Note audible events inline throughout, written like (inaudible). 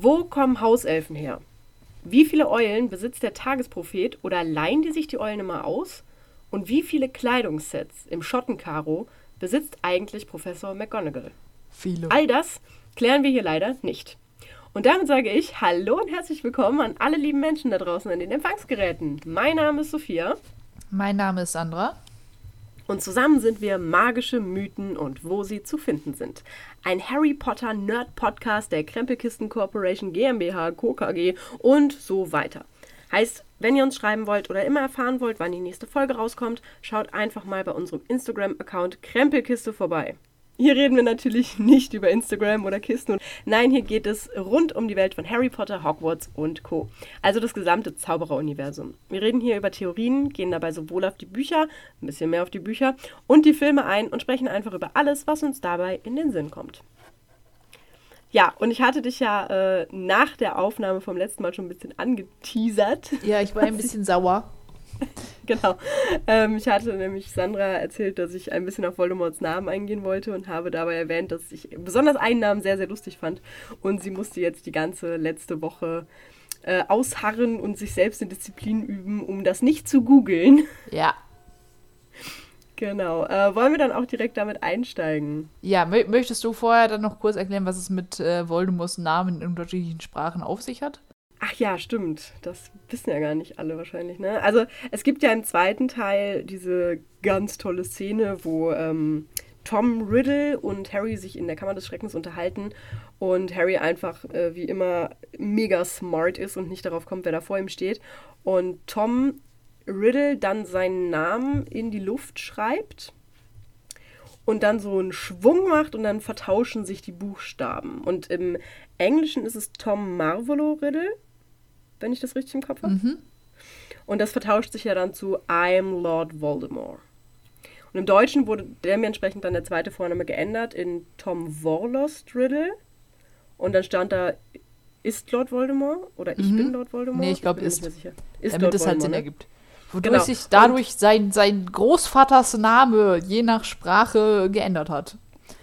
Wo kommen Hauselfen her? Wie viele Eulen besitzt der Tagesprophet oder leihen die sich die Eulen immer aus? Und wie viele Kleidungssets im Schottenkaro besitzt eigentlich Professor McGonagall? Viele. All das klären wir hier leider nicht. Und damit sage ich Hallo und herzlich willkommen an alle lieben Menschen da draußen an den Empfangsgeräten. Mein Name ist Sophia. Mein Name ist Sandra. Und zusammen sind wir magische Mythen und wo sie zu finden sind. Ein Harry Potter Nerd Podcast der Krempelkisten Corporation GmbH, Co. KG und so weiter. Heißt, wenn ihr uns schreiben wollt oder immer erfahren wollt, wann die nächste Folge rauskommt, schaut einfach mal bei unserem Instagram-Account Krempelkiste vorbei. Hier reden wir natürlich (laughs) nicht über Instagram oder Kisten. Nein, hier geht es rund um die Welt von Harry Potter, Hogwarts und Co. Also das gesamte Zaubereruniversum. Wir reden hier über Theorien, gehen dabei sowohl auf die Bücher, ein bisschen mehr auf die Bücher, und die Filme ein und sprechen einfach über alles, was uns dabei in den Sinn kommt. Ja, und ich hatte dich ja äh, nach der Aufnahme vom letzten Mal schon ein bisschen angeteasert. Ja, ich war ein bisschen sauer. (laughs) genau. Ähm, ich hatte nämlich Sandra erzählt, dass ich ein bisschen auf Voldemorts Namen eingehen wollte und habe dabei erwähnt, dass ich besonders einen Namen sehr, sehr lustig fand. Und sie musste jetzt die ganze letzte Woche äh, ausharren und sich selbst in Disziplin üben, um das nicht zu googeln. (laughs) Ja. Genau. Äh, wollen wir dann auch direkt damit einsteigen? Ja, mö möchtest du vorher dann noch kurz erklären, was es mit äh, Voldemorts Namen in unterschiedlichen Sprachen auf sich hat? Ach ja, stimmt. Das wissen ja gar nicht alle wahrscheinlich, ne? Also es gibt ja im zweiten Teil diese ganz tolle Szene, wo ähm, Tom Riddle und Harry sich in der Kammer des Schreckens unterhalten und Harry einfach äh, wie immer mega smart ist und nicht darauf kommt, wer da vor ihm steht. Und Tom Riddle dann seinen Namen in die Luft schreibt und dann so einen Schwung macht und dann vertauschen sich die Buchstaben. Und im Englischen ist es Tom Marvolo Riddle wenn ich das richtig im Kopf habe. Mhm. Und das vertauscht sich ja dann zu I'm Lord Voldemort. Und im Deutschen wurde dementsprechend dann der zweite Vorname geändert in Tom Warlost Riddle. Und dann stand da, ist Lord Voldemort? Oder ich Mhm. bin Lord Voldemort? Nee, ich glaube, ist. Ist damit Lord es halt Sinn ne? ergibt. Wodurch Genau. sich dadurch sein, sein Großvaters Name je nach Sprache geändert hat.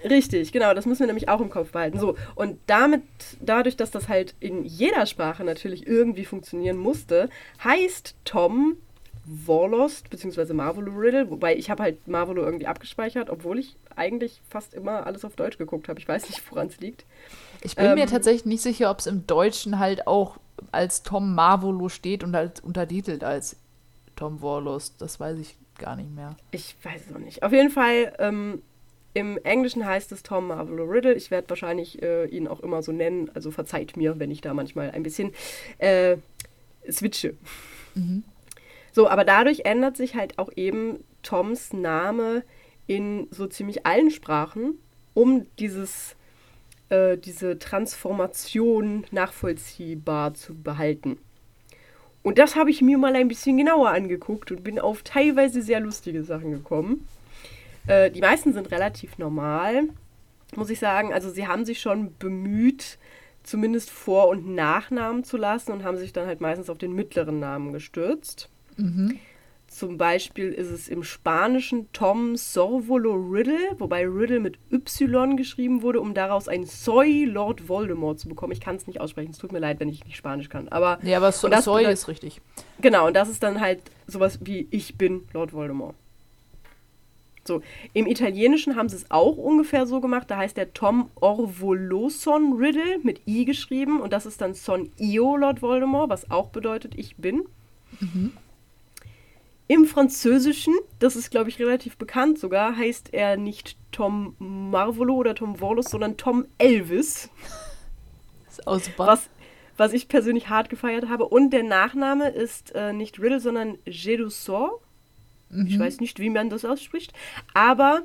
Richtig, genau, das müssen wir nämlich auch im Kopf behalten. So, und damit, dadurch, dass das halt in jeder Sprache natürlich irgendwie funktionieren musste, heißt Tom Warlost bzw. Marvolo Riddle, wobei ich habe halt Marvolo irgendwie abgespeichert, obwohl ich eigentlich fast immer alles auf Deutsch geguckt habe. Ich weiß nicht, woran es liegt. Ich bin mir Ähm, tatsächlich nicht sicher, ob es im Deutschen halt auch als Tom Marvolo steht und als untertitelt als Tom Warlost. Das weiß ich gar nicht mehr. Ich weiß es noch nicht. Auf jeden Fall, ähm, im Englischen heißt es Tom Marvolo Riddle. Ich werde wahrscheinlich äh, ihn auch immer so nennen. Also verzeiht mir, wenn ich da manchmal ein bisschen äh, switche. So, aber dadurch ändert sich halt auch eben Toms Name in so ziemlich allen Sprachen, um dieses, äh, diese Transformation nachvollziehbar zu behalten. Und das habe ich mir mal ein bisschen genauer angeguckt und bin auf teilweise sehr lustige Sachen gekommen. Äh, die meisten sind relativ normal, muss ich sagen. Also sie haben sich schon bemüht, zumindest Vor- und Nachnamen zu lassen und haben sich dann halt meistens auf den mittleren Namen gestürzt. Zum Beispiel ist es im Spanischen Tom Sorvolo Riddle, wobei Riddle mit Y geschrieben wurde, um daraus ein Soy Lord Voldemort zu bekommen. Ich kann es nicht aussprechen, es tut mir leid, wenn ich nicht Spanisch kann. Aber Nee, aber so Soy ist richtig. Genau, und das ist dann halt sowas wie Ich bin Lord Voldemort. So, im Italienischen haben sie es auch ungefähr so gemacht. Da heißt der Tom Orvoloson Riddle mit I geschrieben und das ist dann Son Io Lord Voldemort, was auch bedeutet Ich bin. Im Französischen, das ist glaube ich relativ bekannt sogar, heißt er nicht Tom Marvolo oder Tom Warlos, sondern Tom Elvis (laughs) Ist auch super. was, was ich persönlich hart gefeiert habe. Und der Nachname ist äh, nicht Riddle, sondern Jedusor. Ich weiß nicht, wie man das ausspricht. Aber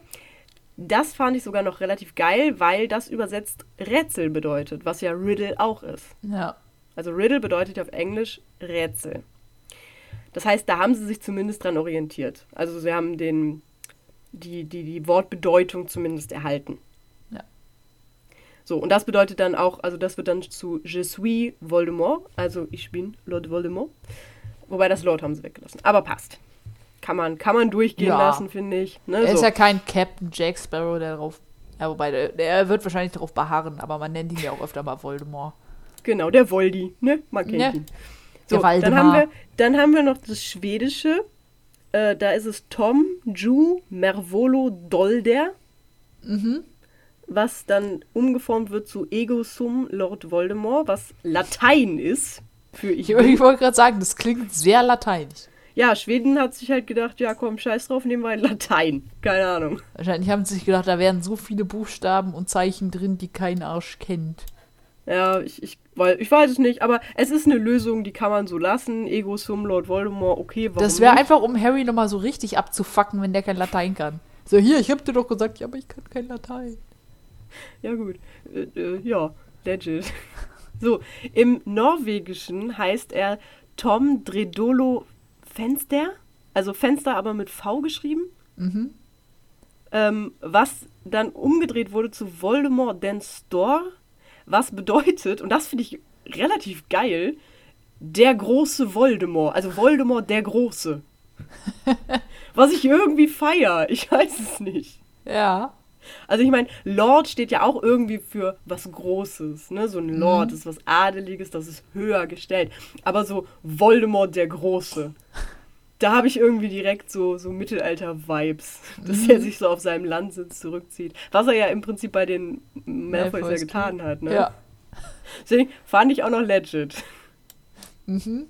das fand ich sogar noch relativ geil, weil das übersetzt Rätsel bedeutet, was ja Riddle auch ist. Ja. Also Riddle bedeutet ja auf Englisch Rätsel. Das heißt, da haben sie sich zumindest dran orientiert. Also sie haben den, die, die, die Wortbedeutung zumindest erhalten. Ja. So, und das bedeutet dann auch, also das wird dann zu Je suis Voldemort, also ich bin Lord Voldemort. Wobei das Lord haben sie weggelassen. Aber passt. Kann man, kann man durchgehen Ja. lassen, finde ich. Ne, Er ist so. ja kein Captain Jack Sparrow, der darauf. Ja, wobei, der, der wird wahrscheinlich darauf beharren, aber man nennt ihn ja auch öfter mal Voldemort. Genau, der Voldi, ne? Man kennt Ne. ihn. So, dann haben, wir, dann haben wir noch das Schwedische. Äh, da ist es Tom Ju Mervolo Dolder. Mhm. Was dann umgeformt wird zu Ego Sum Lord Voldemort, was Latein ist. Für ich ich wollte gerade sagen, das klingt sehr lateinisch. Ja, Schweden hat sich halt gedacht, ja komm, scheiß drauf, nehmen wir ein Latein. Keine Ahnung. Wahrscheinlich haben sie sich gedacht, da wären so viele Buchstaben und Zeichen drin, die kein Arsch kennt. Ja, ich, ich, weil, ich weiß es nicht, aber es ist eine Lösung, die kann man so lassen. Ego Sum Lord Voldemort, okay, warum Das wäre einfach, um Harry nochmal so richtig abzufacken, wenn der kein Latein kann. So, hier, ich hab dir doch gesagt, ja, aber ich kann kein Latein. Ja, gut. Äh, äh, ja, legit. (laughs) So, im Norwegischen heißt er Tom Dredolo Fenster. Also Fenster, aber mit V geschrieben. Mhm. Ähm, was dann umgedreht wurde zu Voldemort den Store. Was bedeutet, und das finde ich relativ geil, der große Voldemort. Also Voldemort der Große. (laughs) was ich irgendwie feier. Ich weiß es nicht. Ja. Also ich meine, Lord steht ja auch irgendwie für was Großes, ne? So ein Lord Mhm. ist was Adeliges, das ist höher gestellt. Aber so Voldemort der Große, da habe ich irgendwie direkt so, so Mittelalter-Vibes, (laughs) dass Mhm. er sich so auf seinem Landsitz zurückzieht. Was er ja im Prinzip bei den Malfoys ja getan hat, ne? Ja. (laughs) Deswegen fand ich auch noch legit. Mhm.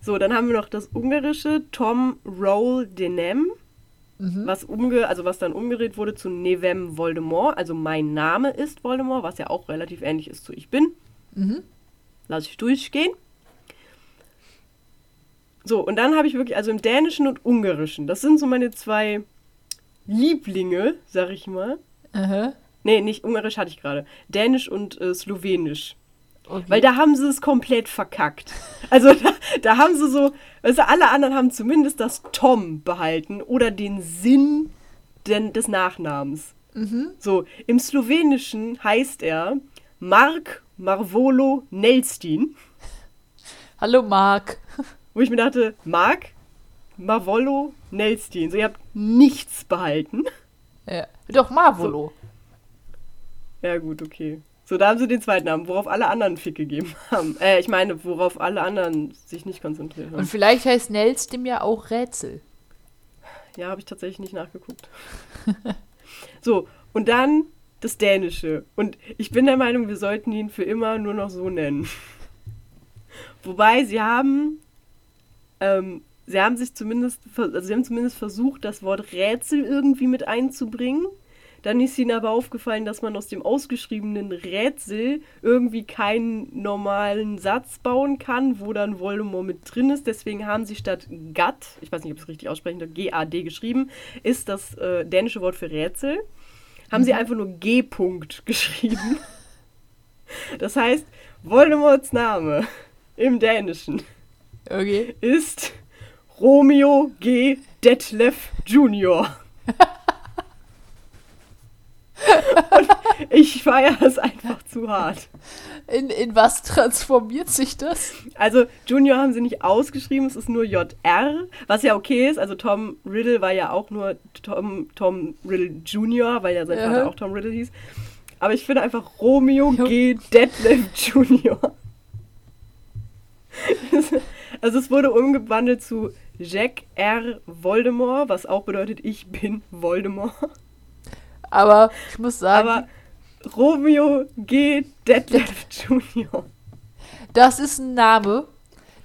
So, dann haben wir noch das ungarische Tom Roll Denem. Mhm. was umge also was dann umgedreht wurde zu Nevem Voldemort, also mein Name ist Voldemort, was ja auch relativ ähnlich ist zu ich bin. Mhm. Lass ich durchgehen. So, und dann habe ich wirklich, also im Dänischen und Ungarischen, das sind so meine zwei Lieblinge, sag ich mal. Aha. Nee, nicht Ungarisch hatte ich gerade. Dänisch und äh, Slowenisch. Okay. Weil da haben sie es komplett verkackt. Also da, da haben sie so, also alle anderen haben zumindest das Tom behalten oder den Sinn den, des Nachnamens. mhm. So, im Slowenischen heißt er Mark Marvolo Nelstin, Hallo, Marc. wo ich mir dachte, Mark Marvolo Nelstin. So, ihr habt nichts behalten. Ja. Doch, Marvolo. Ja, gut, okay. So, da haben sie den zweiten Namen, worauf alle anderen Fick gegeben (laughs) haben. Äh, ich meine, worauf alle anderen sich nicht konzentriert haben. Und vielleicht heißt Nels dem ja auch Rätsel. Ja, habe ich tatsächlich nicht nachgeguckt. (laughs) so, und dann das Dänische. Und ich bin der Meinung, wir sollten ihn für immer nur noch so nennen. (laughs) Wobei sie haben, ähm, sie haben sich zumindest, also sie haben zumindest versucht, das Wort Rätsel irgendwie mit einzubringen. Dann ist ihnen aber aufgefallen, dass man aus dem ausgeschriebenen Rätsel irgendwie keinen normalen Satz bauen kann, wo dann Voldemort mit drin ist. Deswegen haben sie statt GAD, ich weiß nicht, ob ich es richtig ausspreche, G-A-D geschrieben, ist das äh, dänische Wort für Rätsel, haben sie einfach nur G-Punkt (laughs) geschrieben. Das heißt, Voldemorts Name im Dänischen Okay. ist Romeo G. Detlef Jr. (laughs) Und ich feiere das einfach zu hart. In, in was transformiert sich das? Also Junior haben sie nicht ausgeschrieben, es ist nur JR, was ja okay ist. Also Tom Riddle war ja auch nur Tom, Tom Riddle Junior, weil ja sein Ja. Vater auch Tom Riddle hieß. Aber ich finde einfach Romeo G. Detlef Junior. Also es wurde umgewandelt zu Jack R. Voldemort, was auch bedeutet, ich bin Voldemort. Aber ich muss sagen, Aber Romeo G. Detlef (laughs) Junior. das ist ein Name.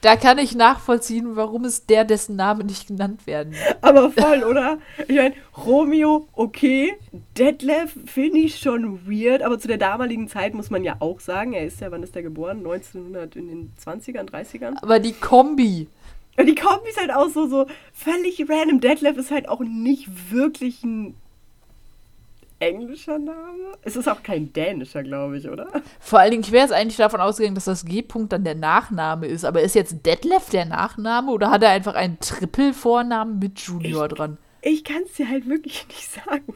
Da kann ich nachvollziehen, warum es der, dessen Name nicht genannt werden. Aber voll, (laughs) oder? Ich meine, Romeo, okay. Detlef finde ich schon weird, aber zu der damaligen Zeit muss man ja auch sagen, er ist ja, wann ist er geboren? 1900 in den 20ern, 30ern? Aber die Kombi. Die Kombi ist halt auch so, so völlig random. Detlef ist halt auch nicht wirklich ein englischer Name. Es ist auch kein dänischer, glaube ich, oder? Vor allen Dingen, ich wäre jetzt eigentlich davon ausgegangen, dass das G-Punkt dann der Nachname ist. Aber ist jetzt Detlef der Nachname oder hat er einfach einen Triple-Vornamen mit Junior dran? Ich kann es dir halt wirklich (laughs) nicht sagen.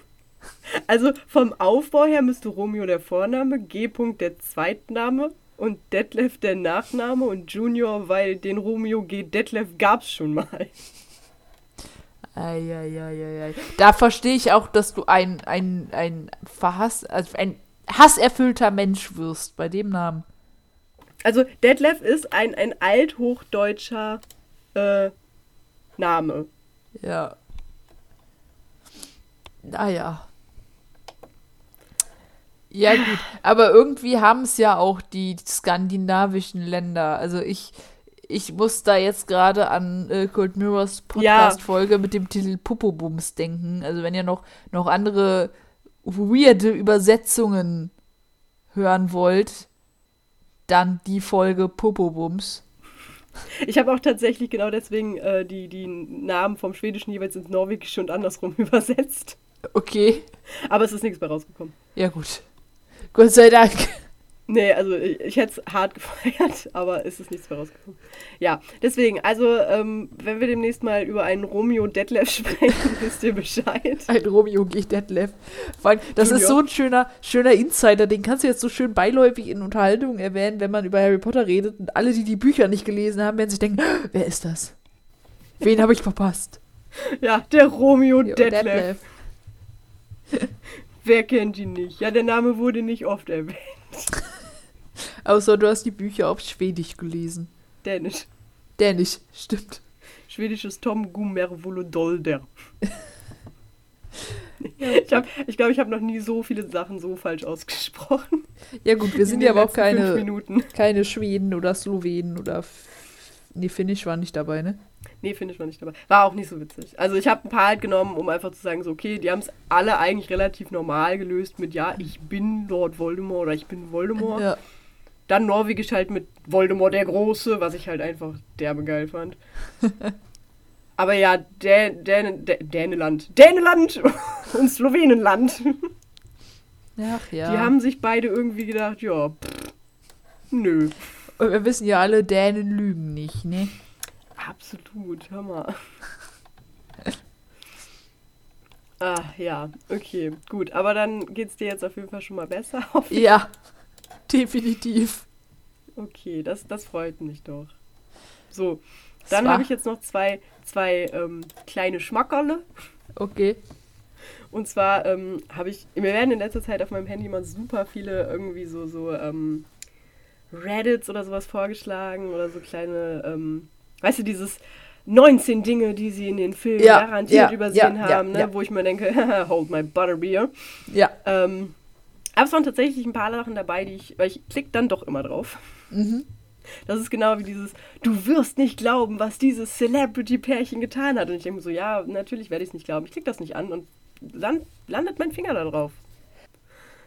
Also vom Aufbau her müsste Romeo der Vorname, G. -Punkt der Zweitname und Detlef der Nachname und Junior, weil den Romeo G. Detlef gab es schon mal. Eieieiei. Da verstehe ich auch, dass du ein, ein, ein verhass, also ein hasserfüllter Mensch wirst bei dem Namen. Also Detlef ist ein, ein althochdeutscher äh, Name. Ja. Naja. Ja, gut. Aber irgendwie haben es ja auch die skandinavischen Länder. Also ich, ich muss da jetzt gerade an äh, Cold Mirrors Podcast-Folge mit dem Titel Popobums denken. Also wenn ihr noch, noch andere weirde Übersetzungen hören wollt, dann die Folge Popobums. Ich habe auch tatsächlich genau deswegen äh, die, die Namen vom Schwedischen jeweils ins Norwegische und andersrum (laughs) übersetzt. Okay. Aber es ist nichts mehr rausgekommen. Ja, gut. Gott sei Dank. Nee, also ich, ich hätte es hart (laughs) gefeiert, aber es ist nichts mehr rausgekommen. Ja, deswegen, also ähm, wenn wir demnächst mal über einen Romeo Detlef (laughs) sprechen, wisst ihr Bescheid. Ein Romeo G. Detlef. Vor allem, das Junior. ist so ein schöner, schöner Insider, den kannst du jetzt so schön beiläufig in Unterhaltungen erwähnen, wenn man über Harry Potter redet und alle, die die Bücher nicht gelesen haben, werden sich denken, wer ist das? Wen habe ich verpasst? (laughs) Ja, der Romeo Detlef. Detlef. Wer kennt ihn nicht? Ja, der Name wurde nicht oft erwähnt. Außer du hast die Bücher auf Schwedisch gelesen. Dänisch. Dänisch, stimmt. Schwedisches Tom Gummervolodolder. (laughs) Ich glaube, ich, glaub, ich habe noch nie so viele Sachen so falsch ausgesprochen. Ja gut, wir sind ja aber auch keine, keine Schweden oder Slowenen oder... Nee, Finnisch war nicht dabei, ne? Nee, Finnisch war nicht dabei. War auch nicht so witzig. Also ich habe ein paar halt genommen, um einfach zu sagen, so okay, die haben es alle eigentlich relativ normal gelöst mit ja, ich bin Lord Voldemort oder ich bin Voldemort. Ja. Dann Norwegisch halt mit Voldemort der Große, was ich halt einfach derbe geil fand. (laughs) Aber ja, Dän Dän Däneland. Däneland (laughs) und Slowenenland. Ach ja. Die haben sich beide irgendwie gedacht, ja, pff, nö. Und wir wissen ja alle, Dänen lügen nicht, ne? Absolut, hör mal. ah, ja, okay, gut. Aber dann geht's dir jetzt auf jeden Fall schon mal besser. Ja, definitiv. Okay, das, das freut mich doch. So, dann habe ich jetzt noch zwei, zwei ähm, kleine Schmackerle. Okay. Und zwar ähm, habe ich, mir werden in letzter Zeit auf meinem Handy immer super viele irgendwie so, so ähm, Reddits oder sowas vorgeschlagen oder so kleine ähm, weißt du, dieses 19 Dinge, die sie in den Filmen ja, garantiert ja, übersehen ja, haben, ne? wo ich mir denke, (laughs) hold my butterbeer. Ja. Ähm, aber es waren tatsächlich ein paar Sachen dabei, die ich, weil ich klick dann doch immer drauf. Mhm. Das ist genau wie dieses, du wirst nicht glauben, was dieses Celebrity-Pärchen getan hat. Und ich denke mir so, ja, natürlich werde ich es nicht glauben. Ich klicke das nicht an und dann landet mein Finger da drauf.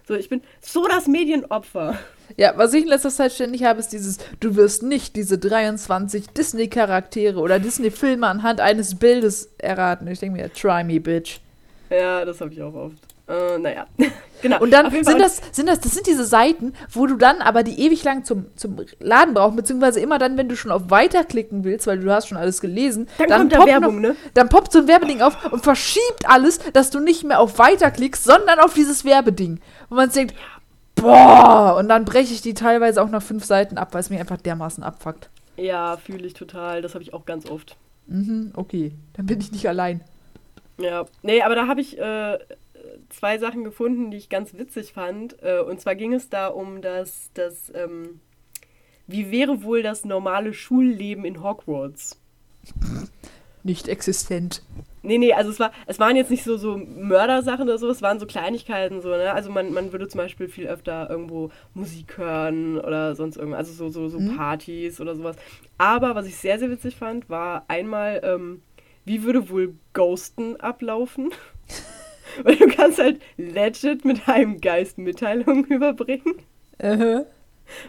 So, ich bin so das Medienopfer. Ja, was ich in letzter Zeit ständig habe, ist dieses, du wirst nicht diese 23 Disney-Charaktere oder Disney-Filme anhand eines Bildes erraten. Ich denke mir, try me, bitch. Ja, das habe ich auch oft. Äh, naja, (laughs) genau. Und dann sind das, sind das, das sind diese Seiten, wo du dann aber die ewig lang zum, zum Laden brauchst, beziehungsweise immer dann, wenn du schon auf Weiter klicken willst, weil du hast schon alles gelesen, dann, dann kommt da Werbung, noch, ne? Dann poppt so ein Werbeding auf und verschiebt alles, dass du nicht mehr auf Weiter klickst, sondern auf dieses Werbeding. Und man denkt, boah, und dann breche ich die teilweise auch nach fünf Seiten ab, weil es mir einfach dermaßen abfuckt. Ja, fühle ich total. Das habe ich auch ganz oft. Mhm, okay. Dann bin ich nicht allein. Ja, nee, aber da habe ich äh, zwei Sachen gefunden, die ich ganz witzig fand. Äh, und zwar ging es da um das, das ähm, wie wäre wohl das normale Schulleben in Hogwarts? Nicht existent. Nee, nee, also es war, es waren jetzt nicht so, so Mördersachen oder so, es waren so Kleinigkeiten so, ne? Also man, man würde zum Beispiel viel öfter irgendwo Musik hören oder sonst irgendwas, also so, so, so mhm. Partys oder sowas. Aber was ich sehr, sehr witzig fand, war einmal, ähm, wie würde wohl Ghosten ablaufen? (laughs) (laughs) Weil du kannst halt legit mit einem Geist Mitteilungen (laughs) überbringen. Uh -huh.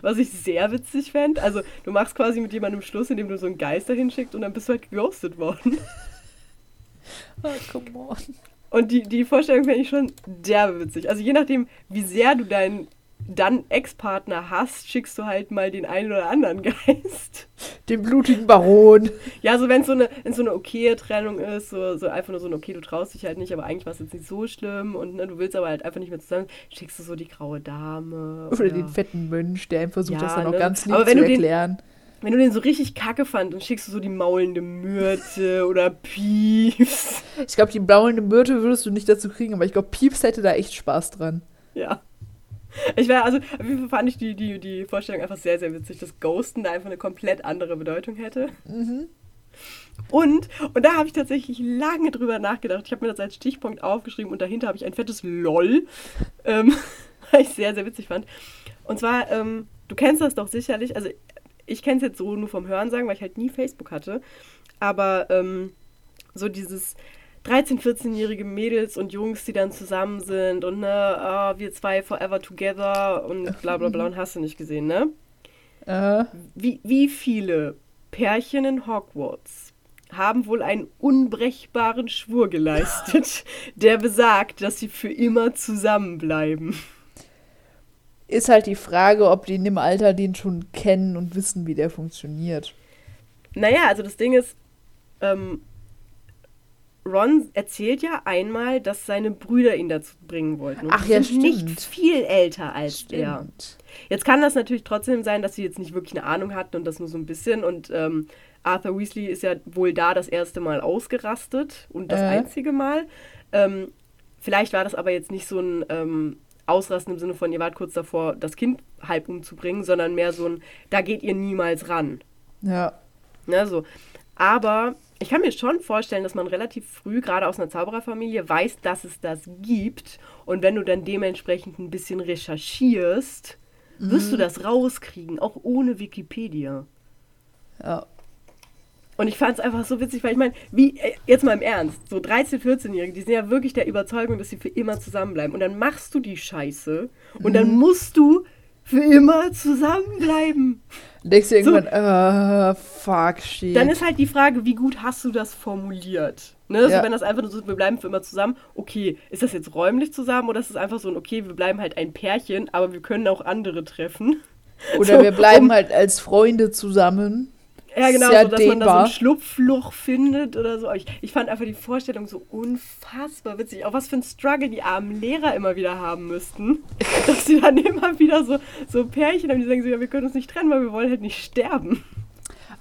Was ich sehr witzig fände. Also, du machst quasi mit jemandem Schluss, indem du so einen Geist dahin schickst und dann bist du halt geghostet worden. Oh, (laughs) come on. Und die, die Vorstellung fände ich schon derbe witzig. Also, je nachdem, wie sehr du deinen dann Ex-Partner hast, schickst du halt mal den einen oder anderen (laughs) Geist. Den blutigen Baron. Ja, so wenn es so eine, so eine okaye Trennung ist, so, so einfach nur so ein okay, du traust dich halt nicht, aber eigentlich war es jetzt nicht so schlimm und ne, du willst aber halt einfach nicht mehr zusammen, schickst du so die graue Dame. Oder, oder den fetten Mönch, der ihm versucht, ja, das dann ne? auch ganz lieb zu erklären. Den, wenn du den so richtig kacke fand, dann schickst du so die maulende Myrte (laughs) oder Pieps. Ich glaube, die maulende Myrte würdest du nicht dazu kriegen, aber ich glaube, Pieps hätte da echt Spaß dran. Ja. Ich war, also, fand ich die, die, die Vorstellung einfach sehr, sehr witzig, dass Ghosten da einfach eine komplett andere Bedeutung hätte. Mhm. Und, und da habe ich tatsächlich lange drüber nachgedacht. Ich habe mir das als Stichpunkt aufgeschrieben und dahinter habe ich ein fettes LOL, ähm, (laughs) weil ich sehr, sehr witzig fand. Und zwar, ähm, du kennst das doch sicherlich, also ich kenne es jetzt so nur vom Hörensagen, weil ich halt nie Facebook hatte, aber ähm, so dieses 13-, 14-jährige Mädels und Jungs, die dann zusammen sind und ne, oh, wir zwei forever together und bla bla bla und hast du nicht gesehen, ne? Uh. Wie, wie viele Pärchen in Hogwarts haben wohl einen unbrechbaren Schwur geleistet, (laughs) der besagt, dass sie für immer zusammenbleiben? Ist halt die Frage, ob die in dem Alter den schon kennen und wissen, wie der funktioniert. Naja, also das Ding ist, ähm, Ron erzählt ja einmal, dass seine Brüder ihn dazu bringen wollten. Und Ach ja, sind stimmt. nicht viel älter als stimmt. er. Jetzt kann das natürlich trotzdem sein, dass sie jetzt nicht wirklich eine Ahnung hatten und das nur so ein bisschen. Und ähm, Arthur Weasley ist ja wohl da das erste Mal ausgerastet und das äh. einzige Mal. Ähm, vielleicht war das aber jetzt nicht so ein ähm, Ausrasten im Sinne von, ihr wart kurz davor, das Kind halb umzubringen, sondern mehr so ein, da geht ihr niemals ran. Ja. Ja, so. Aber ich kann mir schon vorstellen, dass man relativ früh, gerade aus einer Zaubererfamilie, weiß, dass es das gibt. Und wenn du dann dementsprechend ein bisschen recherchierst, mhm. wirst du mhm. das rauskriegen, auch ohne Wikipedia. Ja. Und ich fand es einfach so witzig, weil ich meine, wie, äh, jetzt mal im Ernst, so 13-, 14-Jährige, die sind ja wirklich der Überzeugung, dass sie für immer zusammenbleiben. Und dann machst du die Scheiße und mhm. dann musst du für immer zusammenbleiben. Denkst du irgendwann, so, uh, fuck, shit. Dann ist halt die Frage, wie gut hast du das formuliert? Ne? Ja. So, wenn das einfach nur so, wir bleiben für immer zusammen, okay, ist das jetzt räumlich zusammen oder ist es einfach so ein, okay, wir bleiben halt ein Pärchen, aber wir können auch andere treffen? Oder (laughs) so, wir bleiben um, halt als Freunde zusammen. Ja, genau, so, dass dehnbar. man da so ein Schlupfloch findet oder so. Ich, ich fand einfach die Vorstellung so unfassbar witzig. Auch was für ein Struggle die armen Lehrer immer wieder haben müssten. (laughs) dass sie dann immer wieder so, so Pärchen haben, die sagen so, ja, wir können uns nicht trennen, weil wir wollen halt nicht sterben.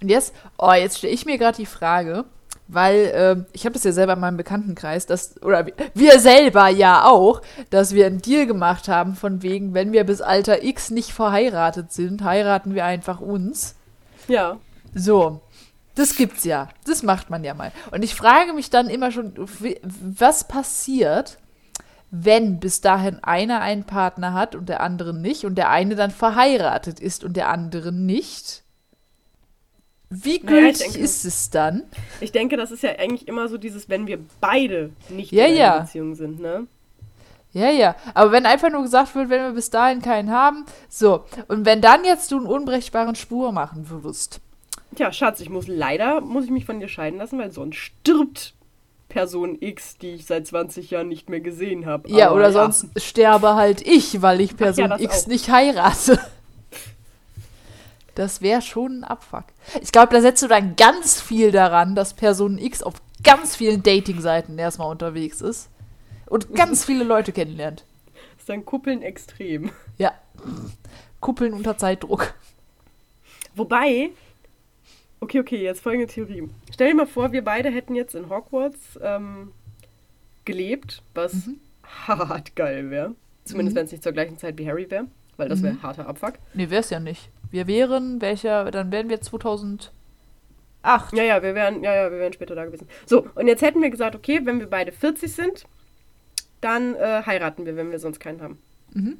Und jetzt, oh, jetzt stelle ich mir gerade die Frage, weil äh, ich habe das ja selber in meinem Bekanntenkreis, dass, oder wir selber ja auch, dass wir einen Deal gemacht haben, von wegen, wenn wir bis Alter X nicht verheiratet sind, heiraten wir einfach uns. Ja. So, das gibt's ja. Das macht man ja mal. Und ich frage mich dann immer schon, was passiert, wenn bis dahin einer einen Partner hat und der andere nicht und der eine dann verheiratet ist und der andere nicht? Wie gültig naja, denke, ist es dann? Ich denke, das ist ja eigentlich immer so dieses, wenn wir beide nicht ja, in einer ja. Beziehung sind, ne? Ja, ja. Aber wenn einfach nur gesagt wird, wenn wir bis dahin keinen haben, so. Und wenn dann jetzt du einen unbrechbaren Spur machen würdest, Tja, Schatz, ich muss leider, muss ich mich von dir scheiden lassen, weil sonst stirbt Person X, die ich seit 20 Jahren nicht mehr gesehen habe. Ja, oder ja. sonst sterbe halt ich, weil ich Person ja, X auch. nicht heirate. Das wäre schon ein Abfuck. Ich glaube, da setzt du dann ganz viel daran, dass Person X auf ganz vielen Dating-Seiten erstmal unterwegs ist und ganz (laughs) viele Leute kennenlernt. Das ist dann Kuppeln extrem. Ja. Kuppeln unter Zeitdruck. Wobei, Okay, okay, jetzt folgende Theorie. Stell dir mal vor, wir beide hätten jetzt in Hogwarts ähm, gelebt, was mhm. hart geil wäre. Zumindest mhm. wenn es nicht zur gleichen Zeit wie Harry wäre, weil das wäre mhm. harter Abfuck. Nee, wäre es ja nicht. Wir wären, welcher, dann wären wir 2008. Ja, ja, wir wären, ja, ja, wir wären später da gewesen. So, und jetzt hätten wir gesagt, okay, wenn wir beide 40 sind, dann äh, heiraten wir, wenn wir sonst keinen haben. Mhm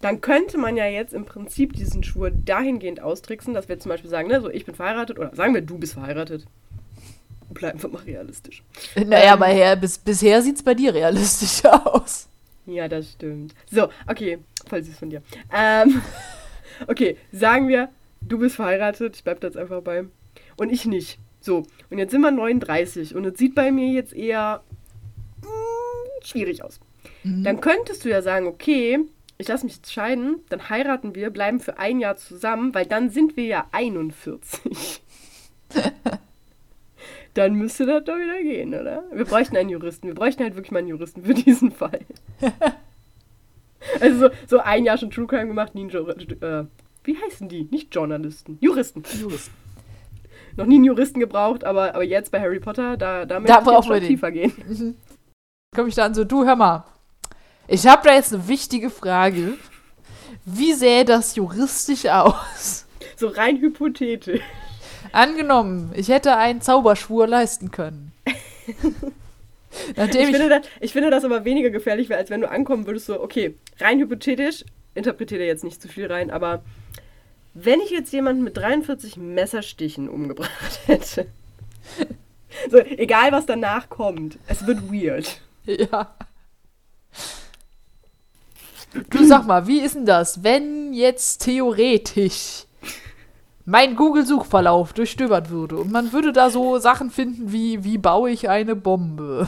dann könnte man ja jetzt im Prinzip diesen Schwur dahingehend austricksen, dass wir zum Beispiel sagen, ne, so ich bin verheiratet oder sagen wir, du bist verheiratet. Bleiben wir mal realistisch. Naja, ähm, aber bis, bisher sieht es bei dir realistisch (laughs) aus. Ja, das stimmt. So, okay, voll süß von dir. Ähm, (laughs) okay, sagen wir, du bist verheiratet, ich bleib da jetzt einfach bei. Und ich nicht. So, und jetzt sind wir 39 und es sieht bei mir jetzt eher mh, hm, schwierig aus. Mhm. Dann könntest du ja sagen, okay, ich lasse mich jetzt scheiden, dann heiraten wir, bleiben für ein Jahr zusammen, weil dann sind wir ja 41. (laughs) dann müsste das doch wieder gehen, oder? Wir bräuchten einen Juristen. Wir bräuchten halt wirklich mal einen Juristen für diesen Fall. (laughs) also so, so, ein Jahr schon True Crime gemacht, nie einen äh, Wie heißen die? Nicht Journalisten. Juristen. Juristen. Noch nie einen Juristen gebraucht, aber, aber jetzt bei Harry Potter, da, da möchte da ich jetzt schon tiefer gehen. Mhm. Komme ich dann so, du hör mal, Ich habe da jetzt eine wichtige Frage. Wie sähe das juristisch aus? So rein hypothetisch. Angenommen, ich hätte einen Zauberschwur leisten können. Nachdem ich, ich, finde das, ich finde das aber weniger gefährlich, als wenn du ankommen würdest, so, okay, rein hypothetisch, interpretiere jetzt nicht zu viel rein, aber wenn ich jetzt jemanden mit 43 Messerstichen umgebracht (laughs) hätte, so, egal was danach kommt, es wird weird. Ja. Du sag mal, wie ist denn das, wenn jetzt theoretisch mein Google-Suchverlauf durchstöbert würde und man würde da so Sachen finden wie, wie baue ich eine Bombe?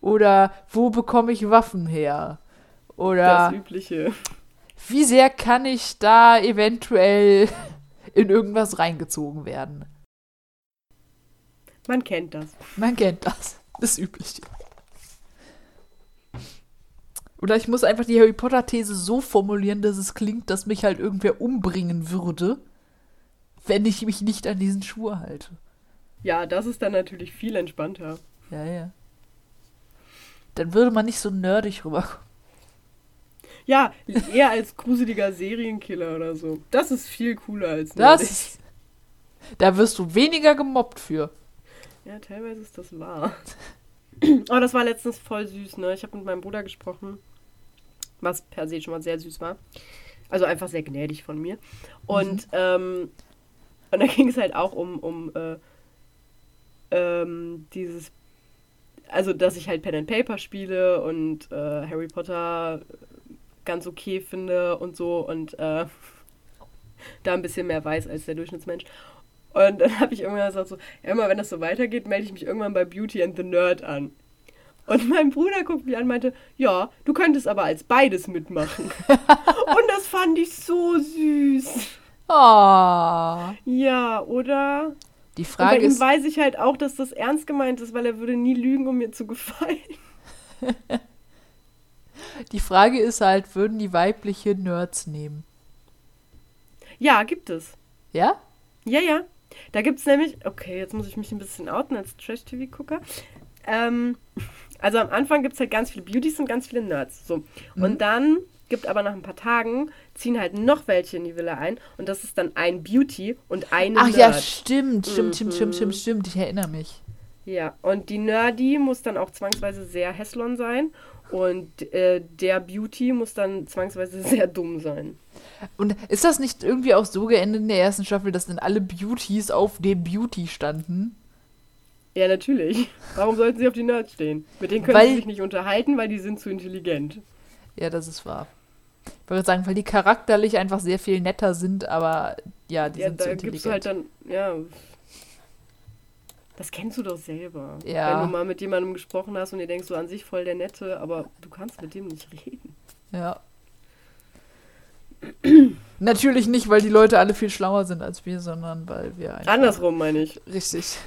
Oder wo bekomme ich Waffen her? Oder das Übliche. Wie sehr kann ich da eventuell in irgendwas reingezogen werden? Man kennt das. Man kennt das. Das Übliche. Oder ich muss einfach die Harry Potter-These so formulieren, dass es klingt, dass mich halt irgendwer umbringen würde, wenn ich mich nicht an diesen Schwur halte. Ja, das ist dann natürlich viel entspannter. Ja, ja. Dann würde man nicht so nerdig rüberkommen. Ja, eher als gruseliger Serienkiller oder so. Das ist viel cooler als nerdig. Das, da wirst du weniger gemobbt für. Ja, teilweise ist das wahr. (clears throat) Oh, das war letztens voll süß, ne? Ich habe mit meinem Bruder gesprochen was per se schon mal sehr süß war. Also einfach sehr gnädig von mir. Und, mhm. ähm, und da (laughs) ging es halt auch um, um äh, ähm, dieses, also dass ich halt Pen and Paper spiele und äh, Harry Potter ganz okay finde und so und äh, (laughs) da ein bisschen mehr weiß als der Durchschnittsmensch. Und dann (laughs) habe ich irgendwann gesagt so, ja, immer wenn das so weitergeht, melde ich mich irgendwann bei Beauty and the Nerd an. Und mein Bruder guckt mich an und meinte, ja, du könntest aber als beides mitmachen. (laughs) und das fand ich so süß. Oh. Ja, oder? Die Frage und bei ihm weiß ich halt auch, dass das ernst gemeint ist, weil er würde nie lügen, um mir zu gefallen. (laughs) die Frage ist halt, würden die weibliche Nerds nehmen? Ja, gibt es. Ja? Ja, ja. Da gibt es nämlich, okay, jetzt muss ich mich ein bisschen outen als Trash-TV-Gucker. Ähm, also am Anfang gibt es halt ganz viele Beauties und ganz viele Nerds. So. Mhm. Und dann gibt aber nach ein paar Tagen, ziehen halt noch welche in die Villa ein und das ist dann ein Beauty und eine Ach Nerd. ja, stimmt, stimmt, mhm. stimmt, stimmt, stimmt, stimmt, ich erinnere mich. Ja, und die Nerdy muss dann auch zwangsweise sehr hässlon sein und äh, der Beauty muss dann zwangsweise (laughs) sehr dumm sein. Und ist das nicht irgendwie auch so geendet in der ersten Staffel, dass dann alle Beauties auf dem Beauty standen? Ja, natürlich. Warum sollten sie auf die Nerds stehen? Mit denen können weil, sie sich nicht unterhalten, weil die sind zu intelligent. Ja, das ist wahr. Ich würde sagen, weil die charakterlich einfach sehr viel netter sind, aber ja, die ja, sind zu intelligent. Ja, da gibst du halt dann, ja. Das kennst du doch selber. Ja. Wenn du mal mit jemandem gesprochen hast und ihr denkst, so an sich voll der Nette, aber du kannst mit dem nicht reden. Ja. (clears throat) Natürlich nicht, weil die Leute alle viel schlauer sind als wir, sondern weil wir einfach. Andersrum meine ich. Richtig.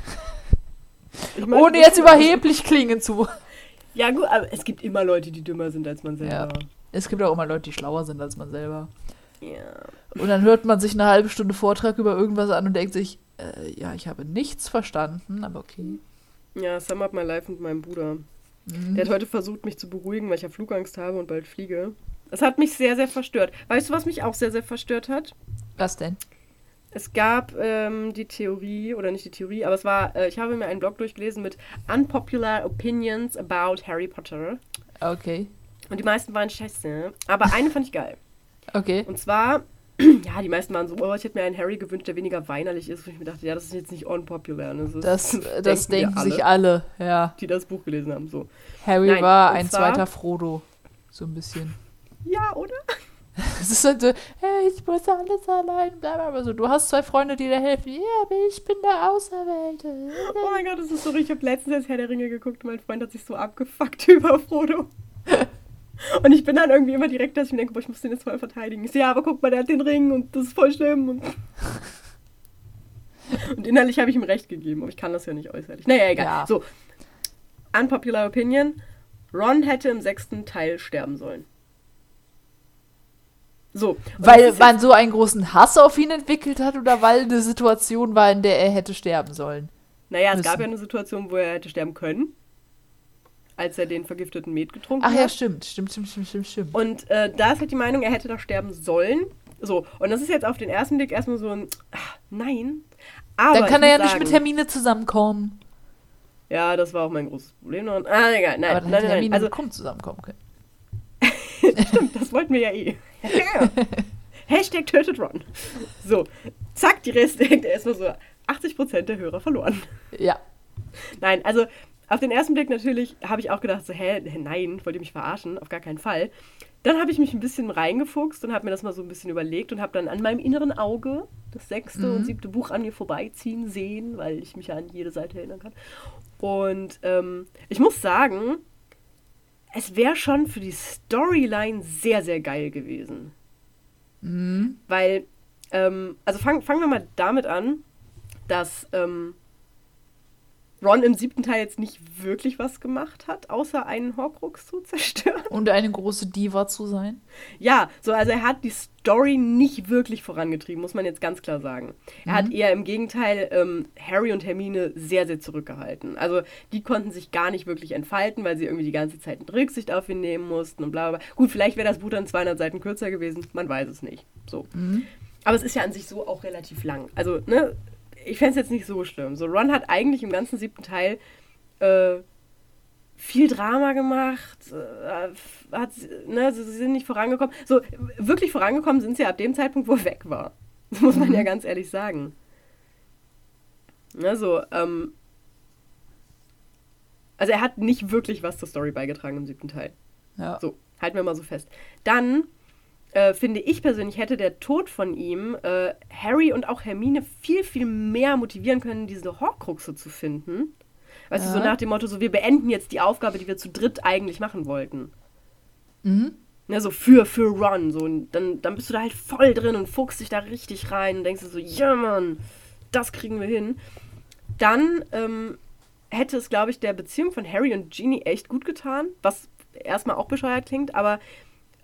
Ich mein, Ohne jetzt überheblich klingen zu. Ja, gut, aber es gibt immer Leute, die dümmer sind als man selber. Ja. Es gibt auch immer Leute, die schlauer sind als man selber. Ja. Und dann hört man sich eine halbe Stunde Vortrag über irgendwas an und denkt sich, äh, ja, ich habe nichts verstanden, aber okay. Ja, Sum Up My Life mit meinem Bruder. Mhm. Der hat heute versucht, mich zu beruhigen, weil ich ja Flugangst habe und bald fliege. Das hat mich sehr, sehr verstört. Weißt du, was mich auch sehr, sehr verstört hat? Was denn? Es gab ähm, die Theorie, oder nicht die Theorie, aber es war, äh, ich habe mir einen Blog durchgelesen mit Unpopular Opinions about Harry Potter. Okay. Und die meisten waren scheiße. Aber eine fand ich geil. Okay. Und zwar, (clears throat) ja, die meisten waren so, oh, ich hätte mir einen Harry gewünscht, der weniger weinerlich ist. Und ich mir dachte, ja, das ist jetzt nicht unpopular. Ne? Das, das, das denken, denken sich alle, ja. Die das Buch gelesen haben, so. Harry Nein, war ein zwar, zweiter Frodo. So ein bisschen. Ja, oder? (laughs) (laughs) Es ist halt so, hey, ich muss alles allein bleiben. Aber so, du hast zwei Freunde, die dir helfen. Ja, aber ich bin der Auserwählte. Oh mein Gott, das ist so richtig. Ich habe letztens jetzt Herr der Ringe geguckt und mein Freund hat sich so abgefuckt (laughs) über Frodo. und ich bin dann irgendwie immer direkt, dass ich mir denke, boah, ich muss den jetzt voll verteidigen. Ich so, ja, aber guck mal, der hat den Ring und das ist voll schlimm. Und, (laughs) und innerlich habe ich ihm recht gegeben, aber ich kann das ja nicht äußerlich. Naja, egal. Ja. So, unpopular opinion. Ron hätte im sechsten Teil sterben sollen. So. Weil man so einen großen Hass auf ihn entwickelt hat oder weil eine Situation war, in der er hätte sterben sollen? Naja, es gab ja eine Situation, wo er hätte sterben können. als er den vergifteten Met getrunken hat. Ach ja, stimmt, stimmt, stimmt, stimmt, stimmt, stimmt. Und äh, da ist halt die Meinung, er hätte da sterben sollen. So, und das ist jetzt auf den ersten Blick erstmal so ein, ach, nein. Aber Dann kann er ja muss nicht mit sagen- Hermine zusammenkommen. Ja, das war auch mein großes Problem. Ah, egal, nein, Aber dann nein, hätte nein, Hermine. Also, zusammenkommen können. (laughs) Stimmt, das wollten wir ja eh. (laughs) Hashtag tötet Ron. So, zack, die Reste (laughs) erstmal so 80% der Hörer verloren. Ja. Nein, also auf den ersten Blick natürlich habe ich auch gedacht, so, hä, nein, wollt ihr mich verarschen? Auf gar keinen Fall. Dann habe ich mich ein bisschen reingefuchst und habe mir das mal so ein bisschen überlegt und habe dann an meinem inneren Auge das sechste und siebte Buch an mir vorbeiziehen sehen, weil ich mich ja an jede Seite erinnern kann. Und ähm, ich muss sagen, es wäre schon für die Storyline sehr, sehr geil gewesen. Mhm. Weil, ähm, also fangen fangen wir mal damit an, dass ähm, Ron im siebten Teil jetzt nicht wirklich was gemacht hat, außer einen Horcrux zu zerstören. Und eine große Diva zu sein. Ja, so, also er hat die Story nicht wirklich vorangetrieben, muss man jetzt ganz klar sagen. Er hat eher im Gegenteil ähm, Harry und Hermine sehr, sehr zurückgehalten. Also die konnten sich gar nicht wirklich entfalten, weil sie irgendwie die ganze Zeit Rücksicht auf ihn nehmen mussten und bla bla. bla. Gut, vielleicht wäre das Buch dann 200 Seiten kürzer gewesen, man weiß es nicht. So. Aber es ist ja an sich so auch relativ lang. Also, ne, ich fände es jetzt nicht so schlimm. So, Ron hat eigentlich im ganzen siebten Teil äh, viel Drama gemacht, äh, hat, ne, sie sie sind nicht vorangekommen. So, wirklich vorangekommen sind sie ab dem Zeitpunkt, wo er weg war. (laughs) Das muss man ja ganz ehrlich sagen. Ne, so, ähm, also er hat nicht wirklich was zur Story beigetragen im siebten Teil. Ja. So, halten wir mal so fest. Dann äh, finde ich persönlich, hätte der Tod von ihm äh, Harry und auch Hermine viel, viel mehr motivieren können, diese Horcruxe zu finden. Weißt du, so Ja. nach dem Motto, so wir beenden jetzt die Aufgabe, die wir zu dritt eigentlich machen wollten. Mhm. Ne, so für, für Ron. So, und dann, dann bist du da halt voll drin und fuchst dich da richtig rein und denkst dir so, ja Mann, das kriegen wir hin. Dann ähm, hätte es, glaube ich, der Beziehung von Harry und Ginny echt gut getan, was erstmal auch bescheuert klingt, aber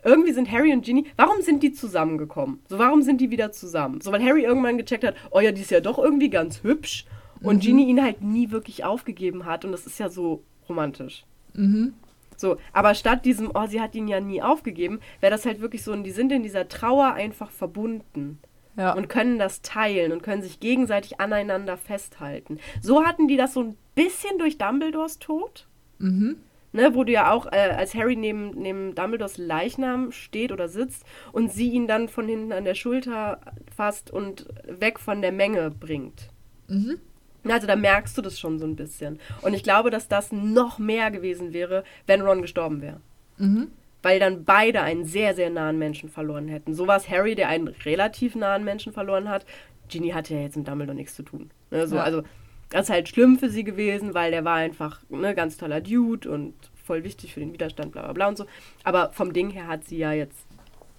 irgendwie sind Harry und Ginny, warum sind die zusammengekommen? So, warum sind die wieder zusammen? So, weil Harry irgendwann gecheckt hat, oh ja, die ist ja doch irgendwie ganz hübsch und Ginny ihn halt nie wirklich aufgegeben hat und das ist ja so romantisch. Mhm. So, aber statt diesem, oh, sie hat ihn ja nie aufgegeben, wäre das halt wirklich so, und die sind in dieser Trauer einfach verbunden Ja. und können das teilen und können sich gegenseitig aneinander festhalten. So hatten die das so ein bisschen durch Dumbledores Tod. mhm. Ne, wo du ja auch, äh, als Harry neben, neben Dumbledores Leichnam steht oder sitzt und sie ihn dann von hinten an der Schulter fasst und weg von der Menge bringt. Mhm. Also da merkst du das schon so ein bisschen. Und ich glaube, dass das noch mehr gewesen wäre, wenn Ron gestorben wäre. Mhm. Weil dann beide einen sehr, sehr nahen Menschen verloren hätten. So war es Harry, der einen relativ nahen Menschen verloren hat. Ginny hatte ja jetzt mit Dumbledore nichts zu tun. Ne, so, Ja. Also das ist halt schlimm für sie gewesen, weil der war einfach ne, ganz toller Dude und voll wichtig für den Widerstand, bla bla bla und so. Aber vom Ding her hat sie ja jetzt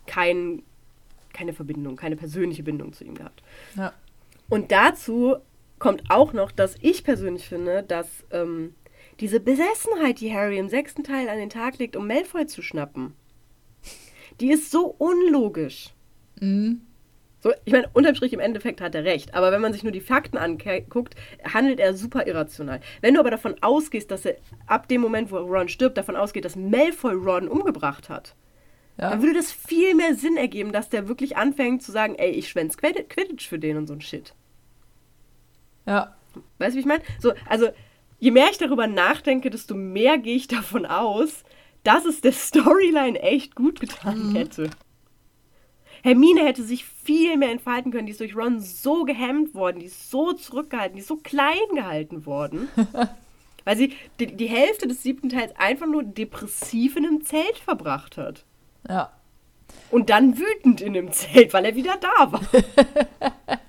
kein, keine Verbindung, keine persönliche Bindung zu ihm gehabt. Ja. Und dazu kommt auch noch, dass ich persönlich finde, dass ähm, diese Besessenheit, die Harry im sechsten Teil an den Tag legt, um Malfoy zu schnappen, die ist so unlogisch. Mhm. So, ich meine, unterm Strich im Endeffekt hat er recht, aber wenn man sich nur die Fakten anguckt, handelt er super irrational. Wenn du aber davon ausgehst, dass er ab dem Moment, wo Ron stirbt, davon ausgeht, dass Malfoy Ron umgebracht hat, Ja. dann würde das viel mehr Sinn ergeben, dass der wirklich anfängt zu sagen, ey, ich schwänz Quid- Quidditch für den und so ein Shit. ja. Weißt du, wie ich meine? So, also, je mehr ich darüber nachdenke, desto mehr gehe ich davon aus, dass es der Storyline echt gut getan hätte. Hermine hätte sich viel mehr entfalten können. Die ist durch Ron so gehemmt worden, die ist so zurückgehalten, die ist so klein gehalten worden. (laughs) weil sie die, die Hälfte des siebten Teils einfach nur depressiv in einem Zelt verbracht hat. Ja. Und dann wütend in dem Zelt, weil er wieder da war. (laughs)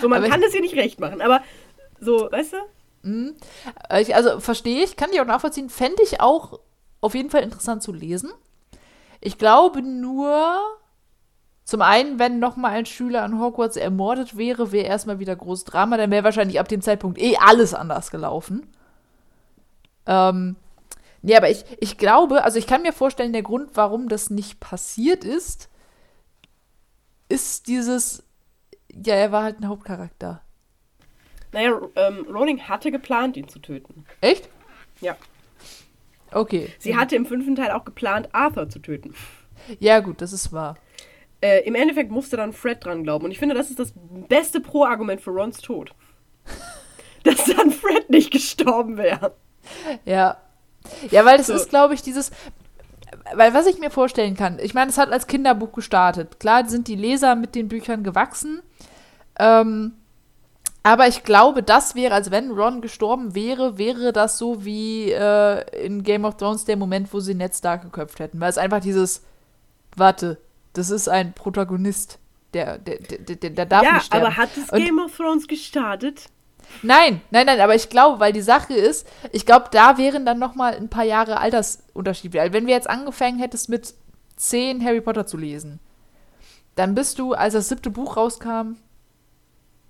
so, man Aber kann das ihr nicht recht machen, aber so, weißt du? Äh, Ich, also verstehe ich, kann ich auch nachvollziehen. Fände ich auch auf jeden Fall interessant zu lesen. Ich glaube nur, zum einen, wenn nochmal ein Schüler an Hogwarts ermordet wäre, wäre erstmal wieder großes Drama. Dann wäre wahrscheinlich ab dem Zeitpunkt eh alles anders gelaufen. Ähm, nee, aber ich, ich glaube, also ich kann mir vorstellen, der Grund, warum das nicht passiert ist, ist dieses, ja, er war halt ein Hauptcharakter. Naja, ähm, Rowling hatte geplant, ihn zu töten. Echt? Ja. Okay. Sie hatte im fünften Teil auch geplant, Arthur zu töten. Ja, gut, das ist wahr. Äh, Im Endeffekt musste dann Fred dran glauben. Und ich finde, das ist das beste Pro-Argument für Rons Tod. (laughs) Dass dann Fred nicht gestorben wäre. Ja. Ja, weil das So. ist, glaube ich, dieses. Weil was ich mir vorstellen kann, ich meine, es hat als Kinderbuch gestartet. Klar sind die Leser mit den Büchern gewachsen. Ähm, aber ich glaube, das wäre, also wenn Ron gestorben wäre, wäre das so wie äh, in Game of Thrones der Moment, wo sie Ned Stark geköpft hätten. Weil es einfach dieses, warte, das ist ein Protagonist. Der, der, der, der, der darf ja, nicht sterben. aber hat es Und- Game of Thrones gestartet? Nein, nein, nein, aber ich glaube, weil die Sache ist, ich glaube, da wären dann noch mal ein paar Jahre Altersunterschied. Wenn wir jetzt angefangen hättest mit zehn Harry Potter zu lesen, dann bist du, als das siebte Buch rauskam,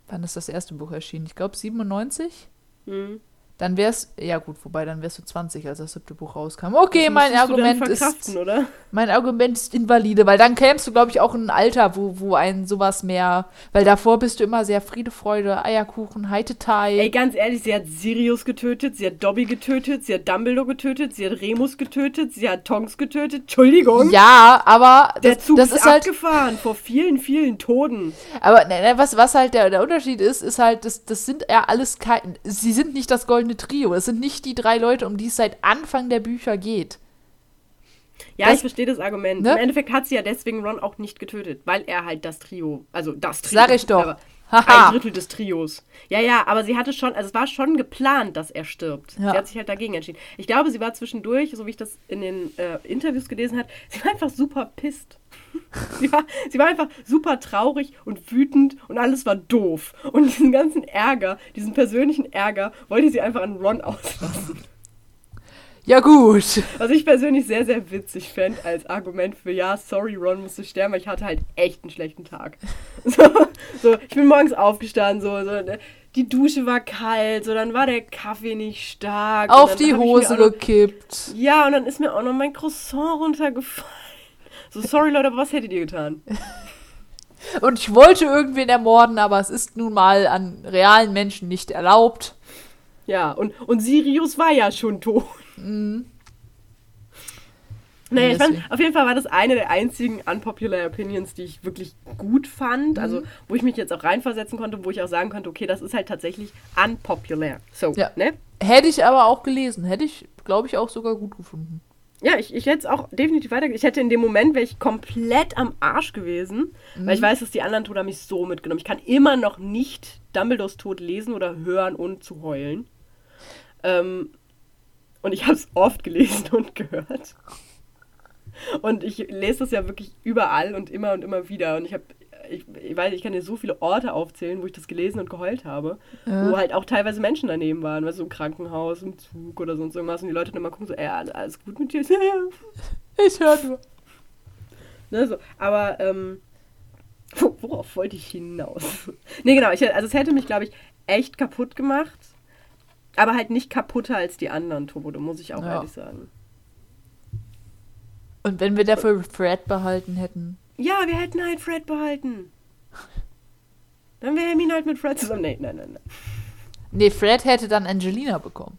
wann ist das erste Buch erschienen? Ich glaube 97? Hm. Dann wär's, ja gut, wobei dann wärst du 20, als das siebte Buch rauskam. Okay, mein Argument ist, oder? mein Argument ist invalide, weil dann kämst du, glaube ich, auch in ein Alter, wo, wo ein sowas mehr, weil davor bist du immer sehr Friede, Freude, Eierkuchen, Heitetai. Ey, ganz ehrlich, sie hat Sirius getötet, sie hat Dobby getötet, sie hat Dumbledore getötet, sie hat Remus getötet, sie hat Tonks getötet. Entschuldigung. Ja, aber Der das, Zug das ist, ist halt, abgefahren vor vielen, vielen Toten. aber ne, ne, was, was halt der, der Unterschied ist, ist halt, das, das sind ja alles kein, sie sind nicht das goldene Trio, es sind nicht die drei Leute, um die es seit Anfang der Bücher geht. Ja, Das- ich verstehe das Argument. Ne? Im Endeffekt hat sie ja deswegen Ron auch nicht getötet, weil er halt das Trio, also das Trio. Sag ich doch. Haha. Ein Drittel des Trios. Ja, ja, aber sie hatte schon, also es war schon geplant, dass er stirbt. Ja. Sie hat sich halt dagegen entschieden. Ich glaube, sie war zwischendurch, so wie ich das in den äh, Interviews gelesen hat, sie war einfach super pisst. (laughs) sie, war, sie war einfach super traurig und wütend und alles war doof. Und diesen ganzen Ärger, diesen persönlichen Ärger, wollte sie einfach an Ron (laughs) auslassen. Ja, gut. Was ich persönlich sehr, sehr witzig fände als Argument für, ja, sorry, Ron musste sterben, weil ich hatte halt echt einen schlechten Tag. (laughs) So, so ich bin morgens aufgestanden, so, so, ne, die Dusche war kalt, so, dann war der Kaffee nicht stark. Auf die Hose noch- gekippt. Ja, und dann ist mir auch noch mein Croissant runtergefallen. So, sorry, Leute, aber was hättet ihr getan? Und ich wollte irgendwen ermorden, aber es ist nun mal an realen Menschen nicht erlaubt. Ja, und, und Sirius war ja schon tot. Naja, ich fand, auf jeden Fall war das eine der einzigen unpopular Opinions, die ich wirklich gut fand. Also, Mhm. wo ich mich jetzt auch reinversetzen konnte, wo ich auch sagen konnte, okay, das ist halt tatsächlich unpopular. So, Ja. ne? Hätte ich aber auch gelesen. Hätte ich, glaube ich, auch sogar gut gefunden. Ja, ich, ich hätte es auch definitiv weiter. Ich hätte in dem Moment, wäre ich komplett am Arsch gewesen, weil ich Mhm. weiß, dass die anderen Tode haben mich so mitgenommen. Ich kann immer noch nicht Dumbledores Tod lesen oder hören, ohne zu heulen. Ähm, und ich habe es oft gelesen und gehört. Und ich lese das ja wirklich überall und immer und immer wieder. Und ich habe, ich, ich weiß, ich kann dir so viele Orte aufzählen, wo ich das gelesen und geheult habe, Ja. wo halt auch teilweise Menschen daneben waren, weißt du, im Krankenhaus, im Zug oder sonst irgendwas. Und die Leute dann immer gucken so, ey, alles gut mit dir? (laughs) Ich so, ja. Ich höre nur. Ne, so. Aber, ähm, wo- worauf wollte ich hinaus? (laughs) nee, genau, ich, also es hätte mich, glaube ich, echt kaputt gemacht. Aber halt nicht kaputter als die anderen Tode, muss ich auch Ja. ehrlich sagen. Und wenn wir dafür Fred behalten hätten. Ja, wir hätten halt Fred behalten. Dann wäre Hermine halt mit Fred zusammen. Nee, nein, nein, nein. Nee, Fred hätte dann Angelina bekommen.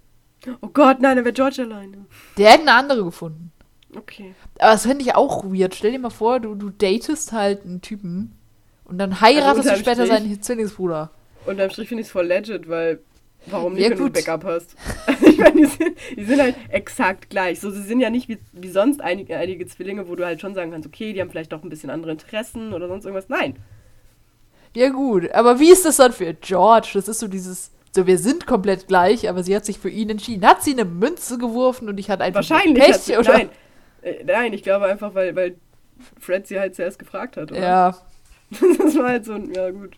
Oh Gott, nein, dann wäre George alleine. Der hätte eine andere gefunden. Okay. Aber das fände ich auch weird. Stell dir mal vor, du, du datest halt einen Typen und dann heiratest Also du später Strich- seinen Zwillingsbruder. Unterm Strich finde ich es voll legit, weil warum nicht, Ja, wenn du ein. Backup hast? (laughs) ich meine, die sind, die sind halt exakt gleich. So, sie sind ja nicht wie, wie sonst einige, einige Zwillinge, wo du halt schon sagen kannst, okay, die haben vielleicht doch ein bisschen andere Interessen oder sonst irgendwas. Nein. Ja, gut. Aber wie ist das dann für George? Das ist so dieses. So, wir sind komplett gleich, aber sie hat sich für ihn entschieden. Hat sie eine Münze geworfen und ich hatte einfach Wahrscheinlich. Pech, hat sie, oder? Nein. Äh, nein, ich glaube einfach, weil, weil Fred sie halt zuerst gefragt hat. Oder? Ja. (laughs) Das war halt so ein, ja gut.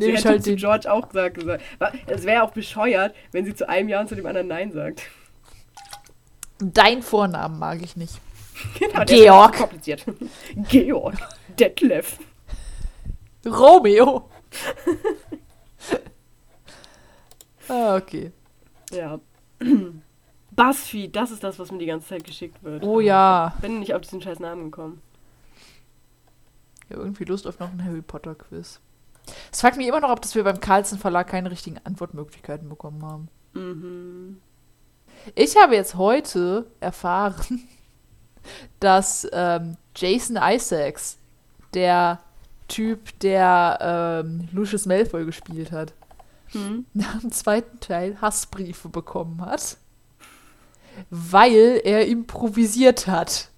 Sie Nehme ich halt zu den. George auch gesagt. Es wäre auch bescheuert, wenn sie zu einem Ja und zu dem anderen Nein sagt. Dein Vornamen mag ich nicht. (laughs) Genau, Georg. ist kompliziert. (laughs) Georg. Detlef. Romeo. (laughs) ah, okay. Ja. (clears throat) Buzzfeed, das ist das, was mir die ganze Zeit geschickt wird. Oh ja. Bin nicht auf diesen scheiß Namen gekommen. Ich habe irgendwie Lust auf noch ein Harry Potter Quiz. Es fragt mich immer noch, ob dass wir beim Carlsen Verlag keine richtigen Antwortmöglichkeiten bekommen haben. Mhm. Ich habe jetzt heute erfahren, (laughs) dass ähm, Jason Isaacs, der Typ, der ähm, Lucius Malfoy gespielt hat, hm. (laughs) nach dem zweiten Teil Hassbriefe bekommen hat, weil er improvisiert hat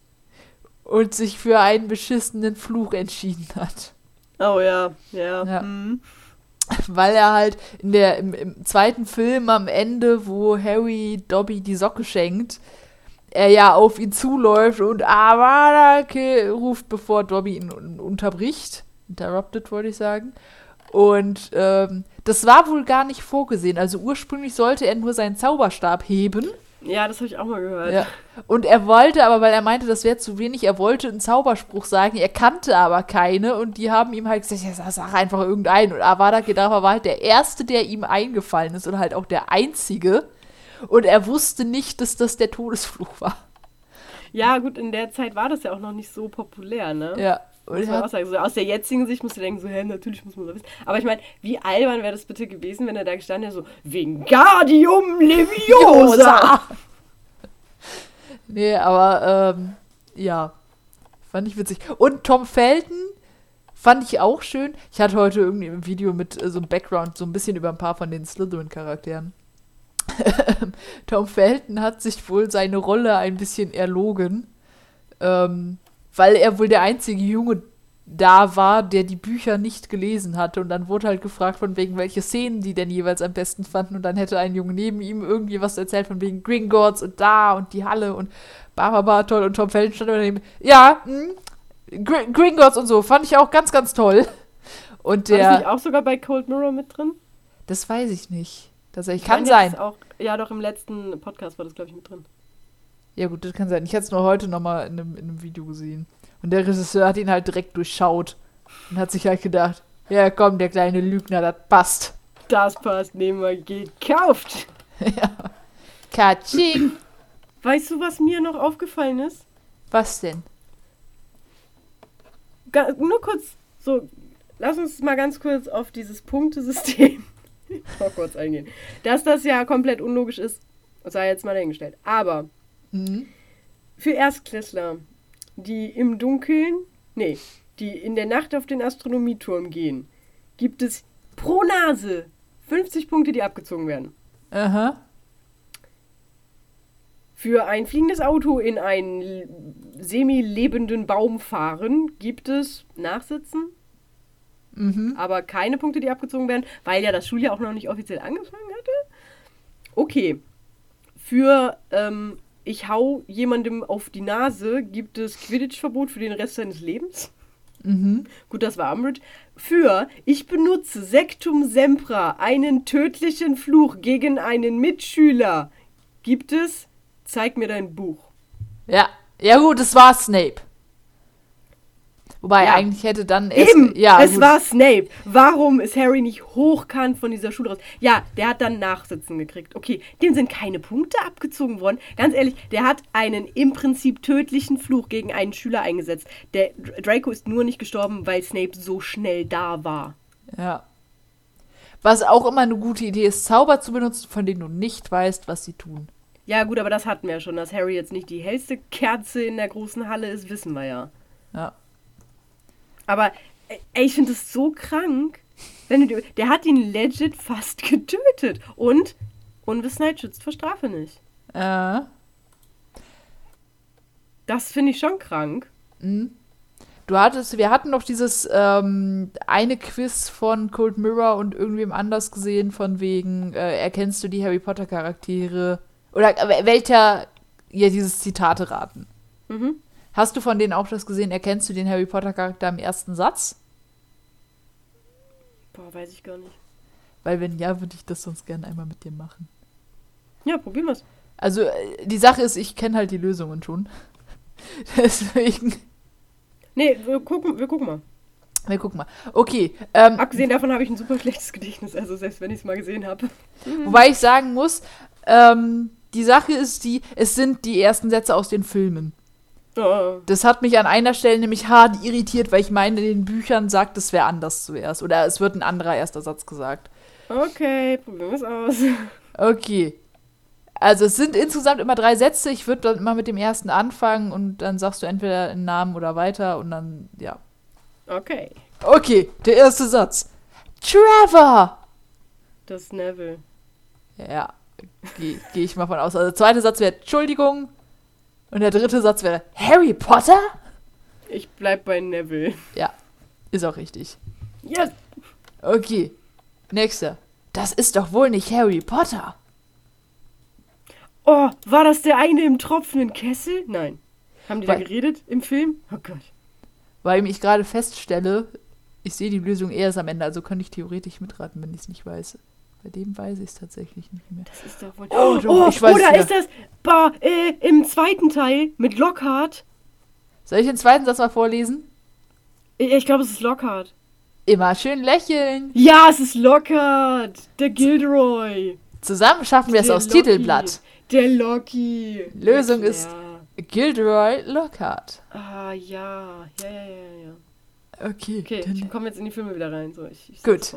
und sich für einen beschissenen Fluch entschieden hat. Oh ja, ja. ja. Mhm. Weil er halt in der, im, im, zweiten Film am Ende, wo Harry Dobby die Socke schenkt, er ja auf ihn zuläuft und Avada ruft, bevor Dobby ihn unterbricht. Interrupted, wollte ich sagen. Und ähm, das war wohl gar nicht vorgesehen. Also ursprünglich sollte er nur seinen Zauberstab heben. Ja, das habe ich auch mal gehört. Ja. Und er wollte aber, weil er meinte, das wäre zu wenig, er wollte einen Zauberspruch sagen, er kannte aber keine und die haben ihm halt gesagt, ja, sag einfach irgendeinen. Und Avada Kedavra war halt der Erste, der ihm eingefallen ist und halt auch der Einzige. Und er wusste nicht, dass das der Todesfluch war. Ja, gut, in der Zeit war das ja auch noch nicht so populär, ne? Ja. Muss man auch sagen. So, aus der jetzigen Sicht musst du denken, so, hä, natürlich muss man das wissen. Aber ich meine, wie albern wäre das bitte gewesen, wenn er da gestanden wäre, so, Wingardium Leviosa! (laughs) nee, aber, ähm, ja. Fand ich witzig. Und Tom Felton fand ich auch schön. Ich hatte heute irgendwie ein Video mit äh, so einem Background, so ein bisschen über ein paar von den Slytherin-Charakteren. (laughs) Tom Felton hat sich wohl seine Rolle ein bisschen erlogen. Ähm, weil er wohl der einzige Junge da war, der die Bücher nicht gelesen hatte. Und dann wurde halt gefragt, von wegen, welche Szenen die denn jeweils am besten fanden. Und dann hätte ein Junge neben ihm irgendwie was erzählt, von wegen Gringotts und da und die Halle und Barbara toll und Tom Felton stand daneben. Ja, mh, Gr Gringotts und so, fand ich auch ganz, ganz toll. Und der. War das nicht auch sogar bei Cold Mirror mit drin? Das weiß ich nicht. Das kann sein. Auch, ja, doch im letzten Podcast war das, glaube ich, mit drin. Ja, gut, das kann sein. Ich hätte es nur heute nochmal in einem, in einem Video gesehen. Und der Regisseur hat ihn halt direkt durchschaut und hat sich halt gedacht, ja komm, der kleine Lügner, das passt. Das passt, nehmen wir gekauft. (laughs) ja. Katsching. Weißt du, was mir noch aufgefallen ist? Was denn? Ga nur kurz, so, lass uns mal ganz kurz auf dieses Punktesystem (laughs) kurz eingehen. Dass das ja komplett unlogisch ist, sei jetzt mal dahingestellt. Aber mhm. für Erstklässler die im Dunkeln, nee, die in der Nacht auf den Astronomieturm gehen, gibt es pro Nase 50 Punkte, die abgezogen werden. Aha. Für ein fliegendes Auto in einen semi-lebenden Baum fahren gibt es Nachsitzen. Mhm. Aber keine Punkte, die abgezogen werden, weil ja das Schuljahr auch noch nicht offiziell angefangen hatte. Okay. Für ähm, ich hau jemandem auf die Nase, gibt es Quidditch-Verbot für den Rest seines Lebens. Mhm. Gut, das war Umbridge. Für ich benutze Sectum Sempra, einen tödlichen Fluch gegen einen Mitschüler, gibt es zeig mir dein Buch. Ja, ja gut, es war Snape. Wobei ja. eigentlich hätte dann es, Eben, ja, es gut. war Snape. Warum ist Harry nicht hochkant von dieser Schule raus? Ja, der hat dann Nachsitzen gekriegt. Okay, dem sind keine Punkte abgezogen worden. Ganz ehrlich, der hat einen im Prinzip tödlichen Fluch gegen einen Schüler eingesetzt. Der Draco ist nur nicht gestorben, weil Snape so schnell da war. Ja. Was auch immer eine gute Idee ist, Zauber zu benutzen, von denen du nicht weißt, was sie tun. Ja, gut, aber das hatten wir ja schon. Dass Harry jetzt nicht die hellste Kerze in der großen Halle ist, wissen wir ja. Ja. Aber ey, ich finde das so krank. Wenn du, der hat ihn legit fast (laughs) getötet. Und Unwissenheit schützt vor Strafe nicht. Äh. Das finde ich schon krank. Mhm. Du hattest, wir hatten noch dieses ähm, eine Quiz von Cold Mirror und irgendwem anders gesehen, von wegen, äh, erkennst du die Harry Potter Charaktere? Oder äh, welcher, ja, dieses Zitate raten. Mhm. Hast du von denen auch das gesehen? Erkennst du den Harry Potter-Charakter im ersten Satz? Boah, weiß ich gar nicht. Weil wenn ja, würde ich das sonst gerne einmal mit dir machen. Ja, probieren wir's. Also, äh, die Sache ist, ich kenne halt die Lösungen schon. (laughs) Deswegen. Nee, wir gucken, wir gucken mal. Wir gucken mal. Okay. Ähm, Abgesehen davon habe ich ein super schlechtes Gedächtnis, also selbst wenn ich es mal gesehen habe. Wobei ich sagen muss, ähm, die Sache ist die, es sind die ersten Sätze aus den Filmen. Das hat mich an einer Stelle nämlich hart irritiert, weil ich meine, in den Büchern sagt, es wäre anders zuerst. Oder es wird ein anderer erster Satz gesagt. Okay, probieren wir es aus. Okay. Also es sind insgesamt immer drei Sätze. Ich würde dann immer mit dem ersten anfangen und dann sagst du entweder einen Namen oder weiter und dann, ja. Okay. Okay, der erste Satz. Trevor! Das ist Neville. Ja, gehe geh ich mal von aus. Also der zweite Satz wäre Entschuldigung und der dritte Satz wäre Harry Potter? Ich bleib bei Neville. Ja, ist auch richtig. Yes! Okay, nächster. Das ist doch wohl nicht Harry Potter. Oh, war das der eine im tropfenden Kessel? Nein. Haben die da Weil- geredet im Film? Oh Gott. Weil ich gerade feststelle, ich sehe die Lösung erst am Ende, also könnte ich theoretisch mitraten, wenn ich es nicht weiß. Bei dem weiß ich es tatsächlich nicht mehr. Das ist doch wohl. Oh, Oh, du, ich weiß oder ist das bah, äh, im zweiten Teil mit Lockhart? Soll ich den zweiten Satz mal vorlesen? Ich, ich glaube, es ist Lockhart. Immer schön lächeln. Ja, es ist Lockhart. Der Gilderoy. Zusammen schaffen wir es aufs. Titelblatt. Der Loki. Lösung Ja, ist-. Gilderoy Lockhart. Ah, ja. Ja, ja, ja, ja. Okay. Okay, dann- ich komme jetzt in die Filme wieder rein. So, ich, ich Gut.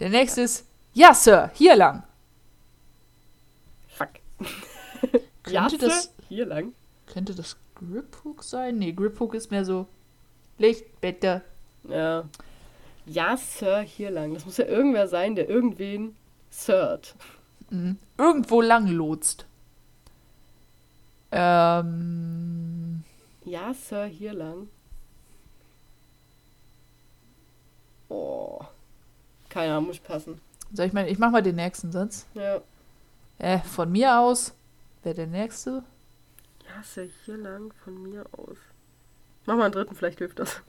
Der nächste ist, ja, Sir, hier lang. Fuck. (laughs) Könnte ja, das- Sir? Hier lang. Könnte das Griphook sein? Nee, Griphook ist mehr so Licht, bitte. Ja. Ja, Sir, hier lang. Das muss ja irgendwer sein, der irgendwen sirt. Mhm. Irgendwo lang lotst. Ähm, Ja, Sir, hier lang. Oh. Keine Ahnung, muss passen. Soll ich mal, ich mach mal den nächsten Satz. Ja. Äh, von mir aus wäre der nächste. Ja, Sir, hier lang von mir aus. Mach mal einen dritten, vielleicht hilft das.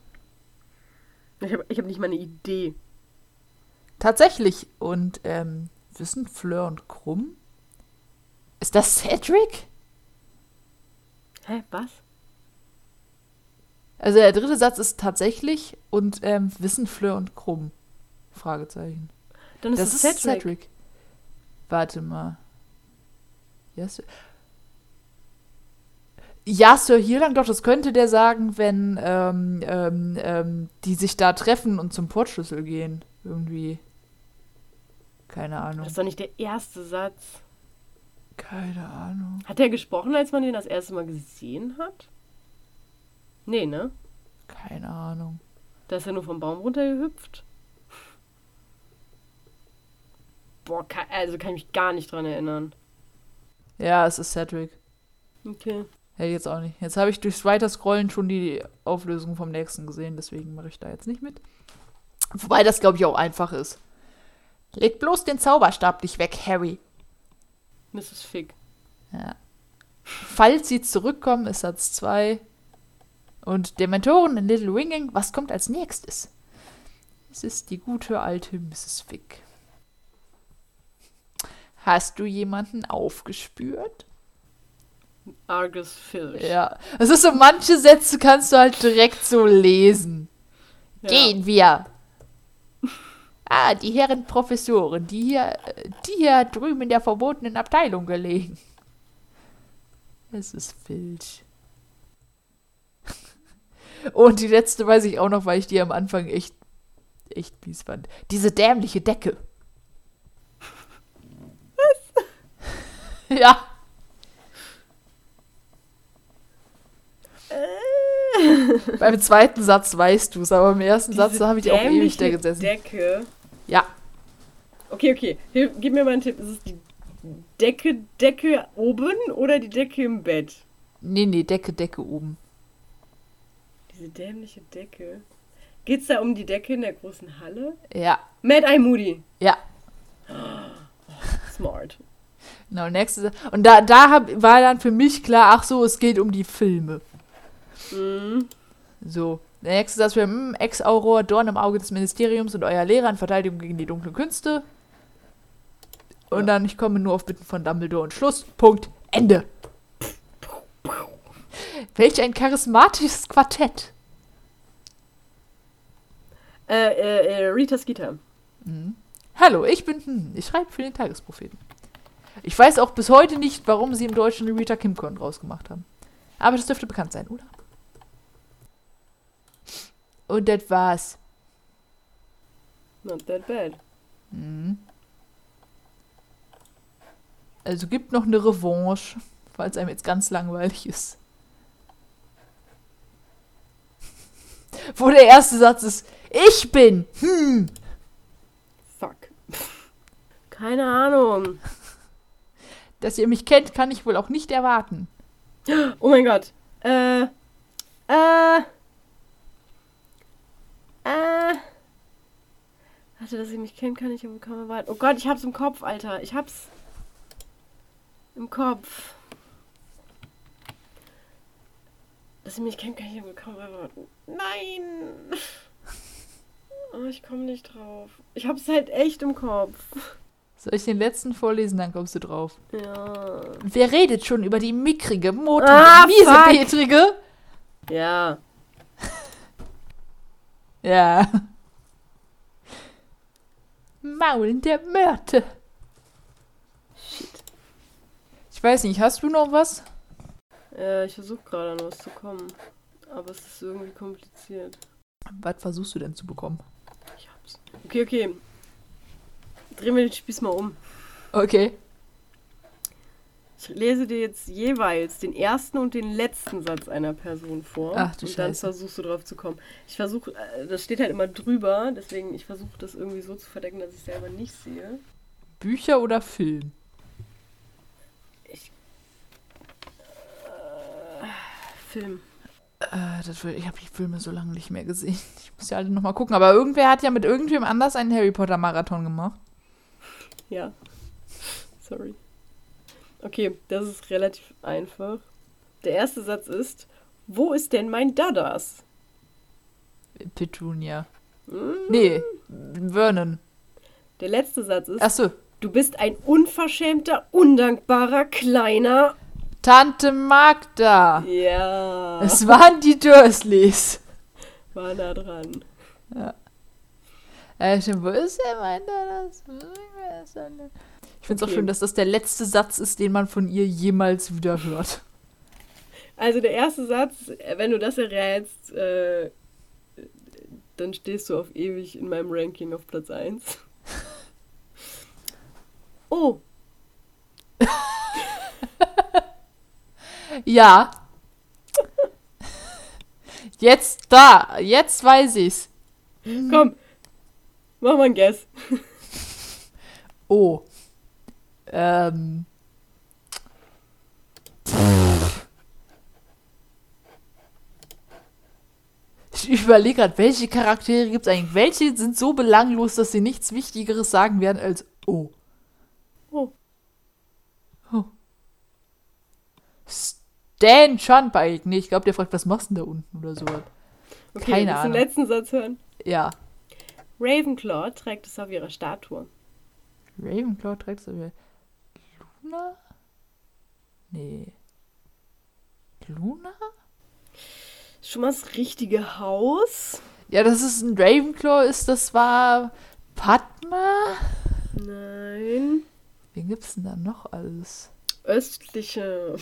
Ich habe ich hab nicht mal eine Idee. Tatsächlich. Und, ähm, wissen Fleur und Krumm? Ist das Cedric? Hä, was? Also der dritte Satz ist tatsächlich und ähm, wissen Fleur und Krumm? Fragezeichen. Dann ist Das es ist Cedric. Cedric. Warte mal. Ja, Sir. Ja, Sir, hier lang doch, das könnte der sagen, wenn ähm, ähm, ähm, die sich da treffen und zum Portschlüssel gehen. Irgendwie. Keine Ahnung. Das ist doch nicht der erste Satz. Keine Ahnung. Hat er gesprochen, als man den das erste Mal gesehen hat? Nee, ne? Keine Ahnung. Da ist er nur vom Baum runtergehüpft. Boah, kann, also kann ich mich gar nicht dran erinnern. Ja, es ist Cedric. Okay. Hätte ich jetzt auch nicht. Jetzt habe ich durchs Weiterscrollen schon die Auflösung vom nächsten gesehen, deswegen mache ich da jetzt nicht mit. Wobei das, glaube ich, auch einfach ist. Leg bloß den Zauberstab nicht weg, Harry. Mrs. Fig. Ja. Falls sie zurückkommen, ist Satz 2. Und Dementoren in Little Winging, was kommt als nächstes? Es ist die gute alte Mrs. Fick. Hast du jemanden aufgespürt? Argus Filch. Ja. Es ist so, manche Sätze kannst du halt direkt so lesen. Ja. Gehen wir. Ah, die Herren Professoren, die hier, die hier drüben in der verbotenen Abteilung gelegen. Es ist Filch. Und die letzte weiß ich auch noch, weil ich die am Anfang echt, echt mies fand. Diese dämliche Decke. (laughs) ja. Beim zweiten Satz weißt du es, aber im ersten Satz Diese habe ich auch ewig da gesessen. Decke. ja, Okay, okay. Hilf, gib mir mal einen Tipp. Ist es die Decke, Decke oben oder die Decke im Bett? nee, nee, Decke, Decke oben. Diese dämliche Decke. Geht's da um die Decke in der großen Halle? Ja, Mad Eye Moody. ja. (gasps) Smart. Genau, nächste Und da, da hab, war dann für mich klar, ach so, es geht um die Filme. Mhm. So. Der nächste Satz wäre, hm, Ex-Auror, Dorn im Auge des Ministeriums und euer Lehrer in Verteidigung gegen die dunklen Künste. Und Ja. dann, ich komme nur auf Bitten von Dumbledore und Schluss. Punkt. Ende. Welch ein charismatisches Quartett. Äh, äh, äh, Rita Skeeter. Hallo, ich bin, hm, ich schreibe für den Tagespropheten. Ich weiß auch bis heute nicht, warum sie im Deutschen Rita Kimcorn rausgemacht haben. Aber das dürfte bekannt sein, oder? Und das war's. Not that bad. Mhm. Also gibt noch eine Revanche, falls einem jetzt ganz langweilig ist. (laughs) Wo der erste Satz ist, ich bin, hm. Fuck. (laughs) Keine Ahnung. Dass ihr mich kennt, kann ich wohl auch nicht erwarten. Oh mein Gott. Äh. Äh. Äh. Warte, dass ihr mich kennt, kann ich aber kaum erwarten. Oh Gott, ich hab's im Kopf, Alter. Ich hab's im Kopf. Dass ihr mich kennt, kann ich aber kaum erwarten. Nein! Oh, ich komme nicht drauf. Ich hab's halt echt im Kopf. Soll ich den letzten vorlesen, dann kommst du drauf. Ja. Wer redet schon über die mickrige, motrige, Ah, miese fuck. Petrige? Ja. (laughs) Ja. Maulen der Mörte. Shit. Ich weiß nicht, hast du noch was? Äh, ich versuche gerade an was zu kommen. Aber es ist irgendwie kompliziert. Was versuchst du denn zu bekommen? Ich hab's. Okay, okay. Drehen wir den Spieß mal um. Okay. Ich lese dir jetzt jeweils den ersten und den letzten Satz einer Person vor. Ach, du und dann Scheiße. versuchst du drauf zu kommen. Ich versuche, äh, das steht halt immer drüber, deswegen ich versuche das irgendwie so zu verdecken, dass ich selber nicht sehe. Bücher oder Film? Film. Äh, das ich habe die Filme so lange nicht mehr gesehen. Ich muss ja alle nochmal gucken. Aber irgendwer hat ja mit irgendwem anders einen Harry Potter Marathon gemacht. Ja. Sorry. Okay, das ist relativ einfach. Der erste Satz ist: Wo ist denn mein Dadas? Petunia. Hm? Nee, Vernon. Der letzte Satz ist: Achso, Du bist ein unverschämter, undankbarer, kleiner. Tante Magda. Ja. Es waren die Dursleys. war nah dran. Äh, stimmt, wo ist der mein Dadas? Ich finde es auch Okay. schön, dass das der letzte Satz ist, den man von ihr jemals wieder hört. Also der erste Satz, wenn du das errätst, äh, dann stehst du auf ewig in meinem Ranking auf Platz 1. (laughs) Oh, (laughs) Ja. Jetzt da, jetzt weiß ich's. komm. Mach mal ein Guess. Oh. Ähm. Ich überlege gerade, welche Charaktere gibt es eigentlich? Welche sind so belanglos, dass sie nichts Wichtigeres sagen werden als Oh. Oh. oh. Stan Schonbeig. Nee, ich glaube, der fragt, was machst du denn da unten oder so. Okay, Keine willst du Ahnung. den letzten Satz hören? Ja. Ravenclaw trägt es auf ihrer Statue. Ravenclaw trägt so wie Luna? Nee. Luna? Schon mal das richtige Haus? Ja, das ist ein Ravenclaw ist, das war Padma? Nein. Wen gibt's denn da noch alles? Östliche.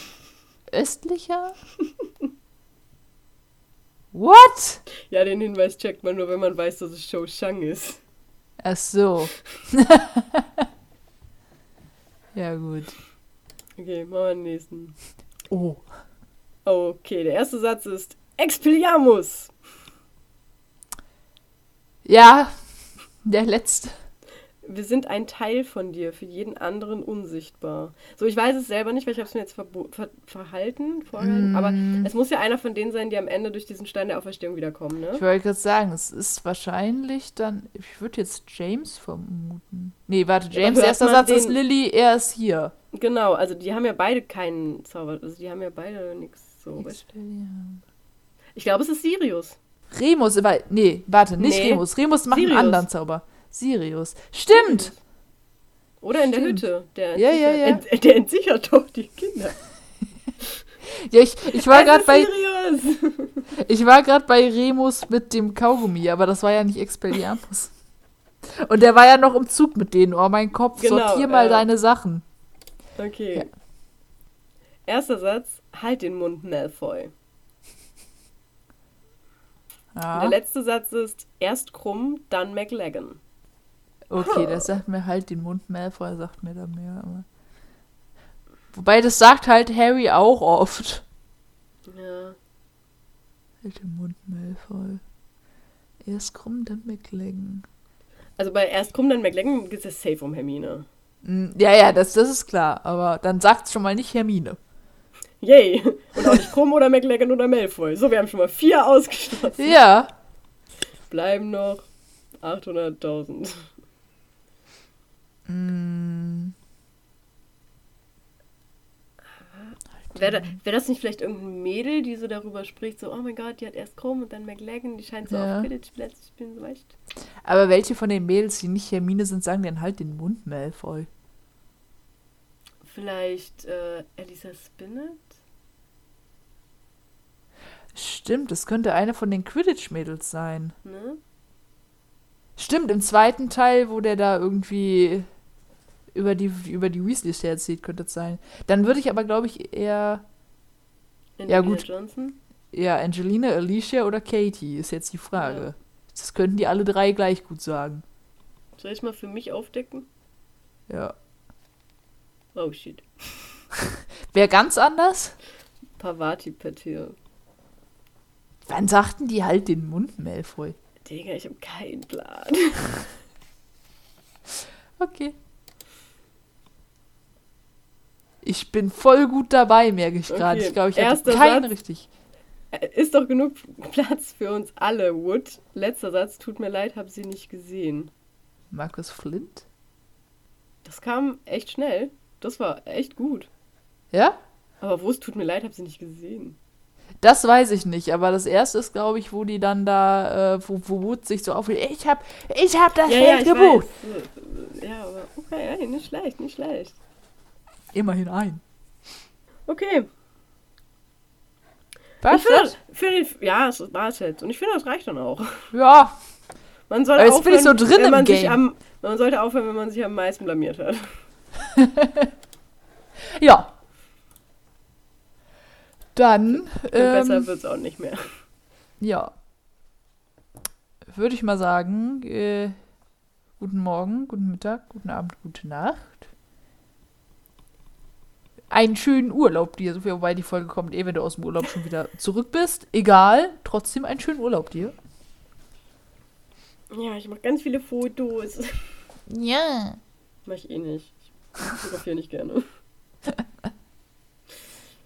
Östlicher? (laughs) What? Ja, den Hinweis checkt man nur, wenn man weiß, dass es Shou Shang ist. Ach so. (laughs) ja, gut. Okay, machen wir den nächsten. Oh. Okay, der erste Satz ist Expelliarmus. Ja, der letzte. Wir sind ein Teil von dir, für jeden anderen unsichtbar. So, ich weiß es selber nicht, weil ich habe es mir jetzt verbo- ver verhalten, vorgehalten, Mm. aber es muss ja einer von denen sein, die am Ende durch diesen Stein der Auferstehung wiederkommen, ne? Ich wollte gerade sagen, es ist wahrscheinlich dann. Ich würde jetzt James vermuten. Nee, warte, Ja, James, hört erster Satz den- ist Lilly, er ist hier. Genau, also die haben ja beide keinen Zauber, also die haben ja beide nichts so. Ich glaube, es ist Sirius. Remus, nee, warte, nicht Nee. Remus. Remus macht Sirius. einen anderen Zauber. Sirius. Stimmt! Oder in der Stimmt. Hütte. Der, Ja, ja, ja. Ent, der entsichert doch die Kinder. (laughs) Ja, ich, ich war gerade bei, Sirius! (laughs) ich war gerade bei Remus mit dem Kaugummi, aber das war ja nicht Expelliarmus. Und der war ja noch im Zug mit denen. Oh, mein Kopf, Genau, sortier mal äh, deine Sachen. Okay. Ja. Erster Satz, halt den Mund, Malfoy. Ja. Der letzte Satz ist, erst krumm, dann McLagan. Okay, das sagt mir halt den Mund Malfoy, sagt mir da mehr. Aber Wobei das sagt halt Harry auch oft. Ja. Halt den Mund, Malfoy. Erst krumm, dann McLaggen. Also bei erst krumm, dann McLaggen geht es safe um Hermine. Mm, Ja, ja, das, das ist klar. Aber dann sagt's schon mal nicht Hermine. Yay! Und auch nicht krumm oder McLaggen oder Malfoy. So, wir haben schon mal vier ausgeschlossen. Ja. Bleiben noch 800.000. Mm, Wäre da, wär das nicht vielleicht irgendein Mädel, die so darüber spricht, so, oh mein Gott, die hat erst Krumm und dann McLaggen, die scheint so Ja. auf Quidditch-Plätze zu spielen, so weißt Aber welche von den Mädels, die nicht Hermine sind, sagen denn halt den Mund, Malfoy? Vielleicht äh, Elisa Spinnet? Stimmt, das könnte eine von den Quidditch-Mädels sein. Ne? Stimmt, im zweiten Teil, wo der da irgendwie über die, über die Weasleys herzieht, könnte es sein. Dann würde ich aber, glaube ich, eher, Angelina gut. Johnson? eher Angelina, Alicia oder Katie, ist jetzt die Frage. Ja. Das könnten die alle drei gleich gut sagen. Soll ich mal für mich aufdecken? Ja. Oh shit. (laughs) Wer ganz anders? Pavati Patil. Wann sagten die halt den Mund, Malfoy? Digga, ich habe keinen Plan. (laughs) Okay. Ich bin voll gut dabei, merke ich gerade. Okay, Ich glaube, ich hatte erster keinen Satz. richtig. Äh, Ist doch genug (laughs) Platz für uns alle, Wood. Letzter Satz, tut mir leid, hab sie nicht gesehen. Markus Flint? Das kam echt schnell. Das war echt gut. Ja? Aber wo es tut mir leid, hab sie nicht gesehen. Das weiß ich nicht, aber das erste ist, glaube ich, wo die dann da, äh, wo, wo Wood sich so aufregt. Ich hab, ich hab das Feld gebucht. weiß. Ja, aber okay, nicht schlecht, nicht schlecht. Immerhin ein. Okay. Was? ich finde, für den, ja, das war es jetzt. Und ich finde, das reicht dann auch. Ja, Man soll Aber jetzt bin ich so drin wenn im man sich Game. am, Man sollte aufhören, wenn man sich am meisten blamiert hat. (laughs) ja. Dann, Und besser ähm, wird's auch nicht mehr. ja. Würde ich mal sagen, äh, guten Morgen, guten Mittag, guten Abend, gute Nacht. Einen schönen Urlaub dir, Sophia, wobei die Folge kommt eh, wenn du aus dem Urlaub schon wieder zurück bist. Egal, trotzdem einen schönen Urlaub dir. Ja, ich mache ganz viele Fotos. Ja. Mach ich eh nicht. Ich fotografiere nicht gerne. (laughs)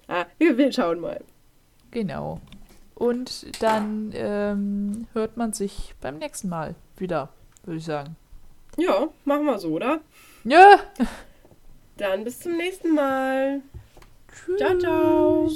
ah, wir, wir schauen mal. Genau. Und dann ähm, hört man sich beim nächsten Mal wieder, würde ich sagen. Ja, machen wir so, oder? Ja. Dann bis zum nächsten Mal. Tschüss. Ciao, ciao.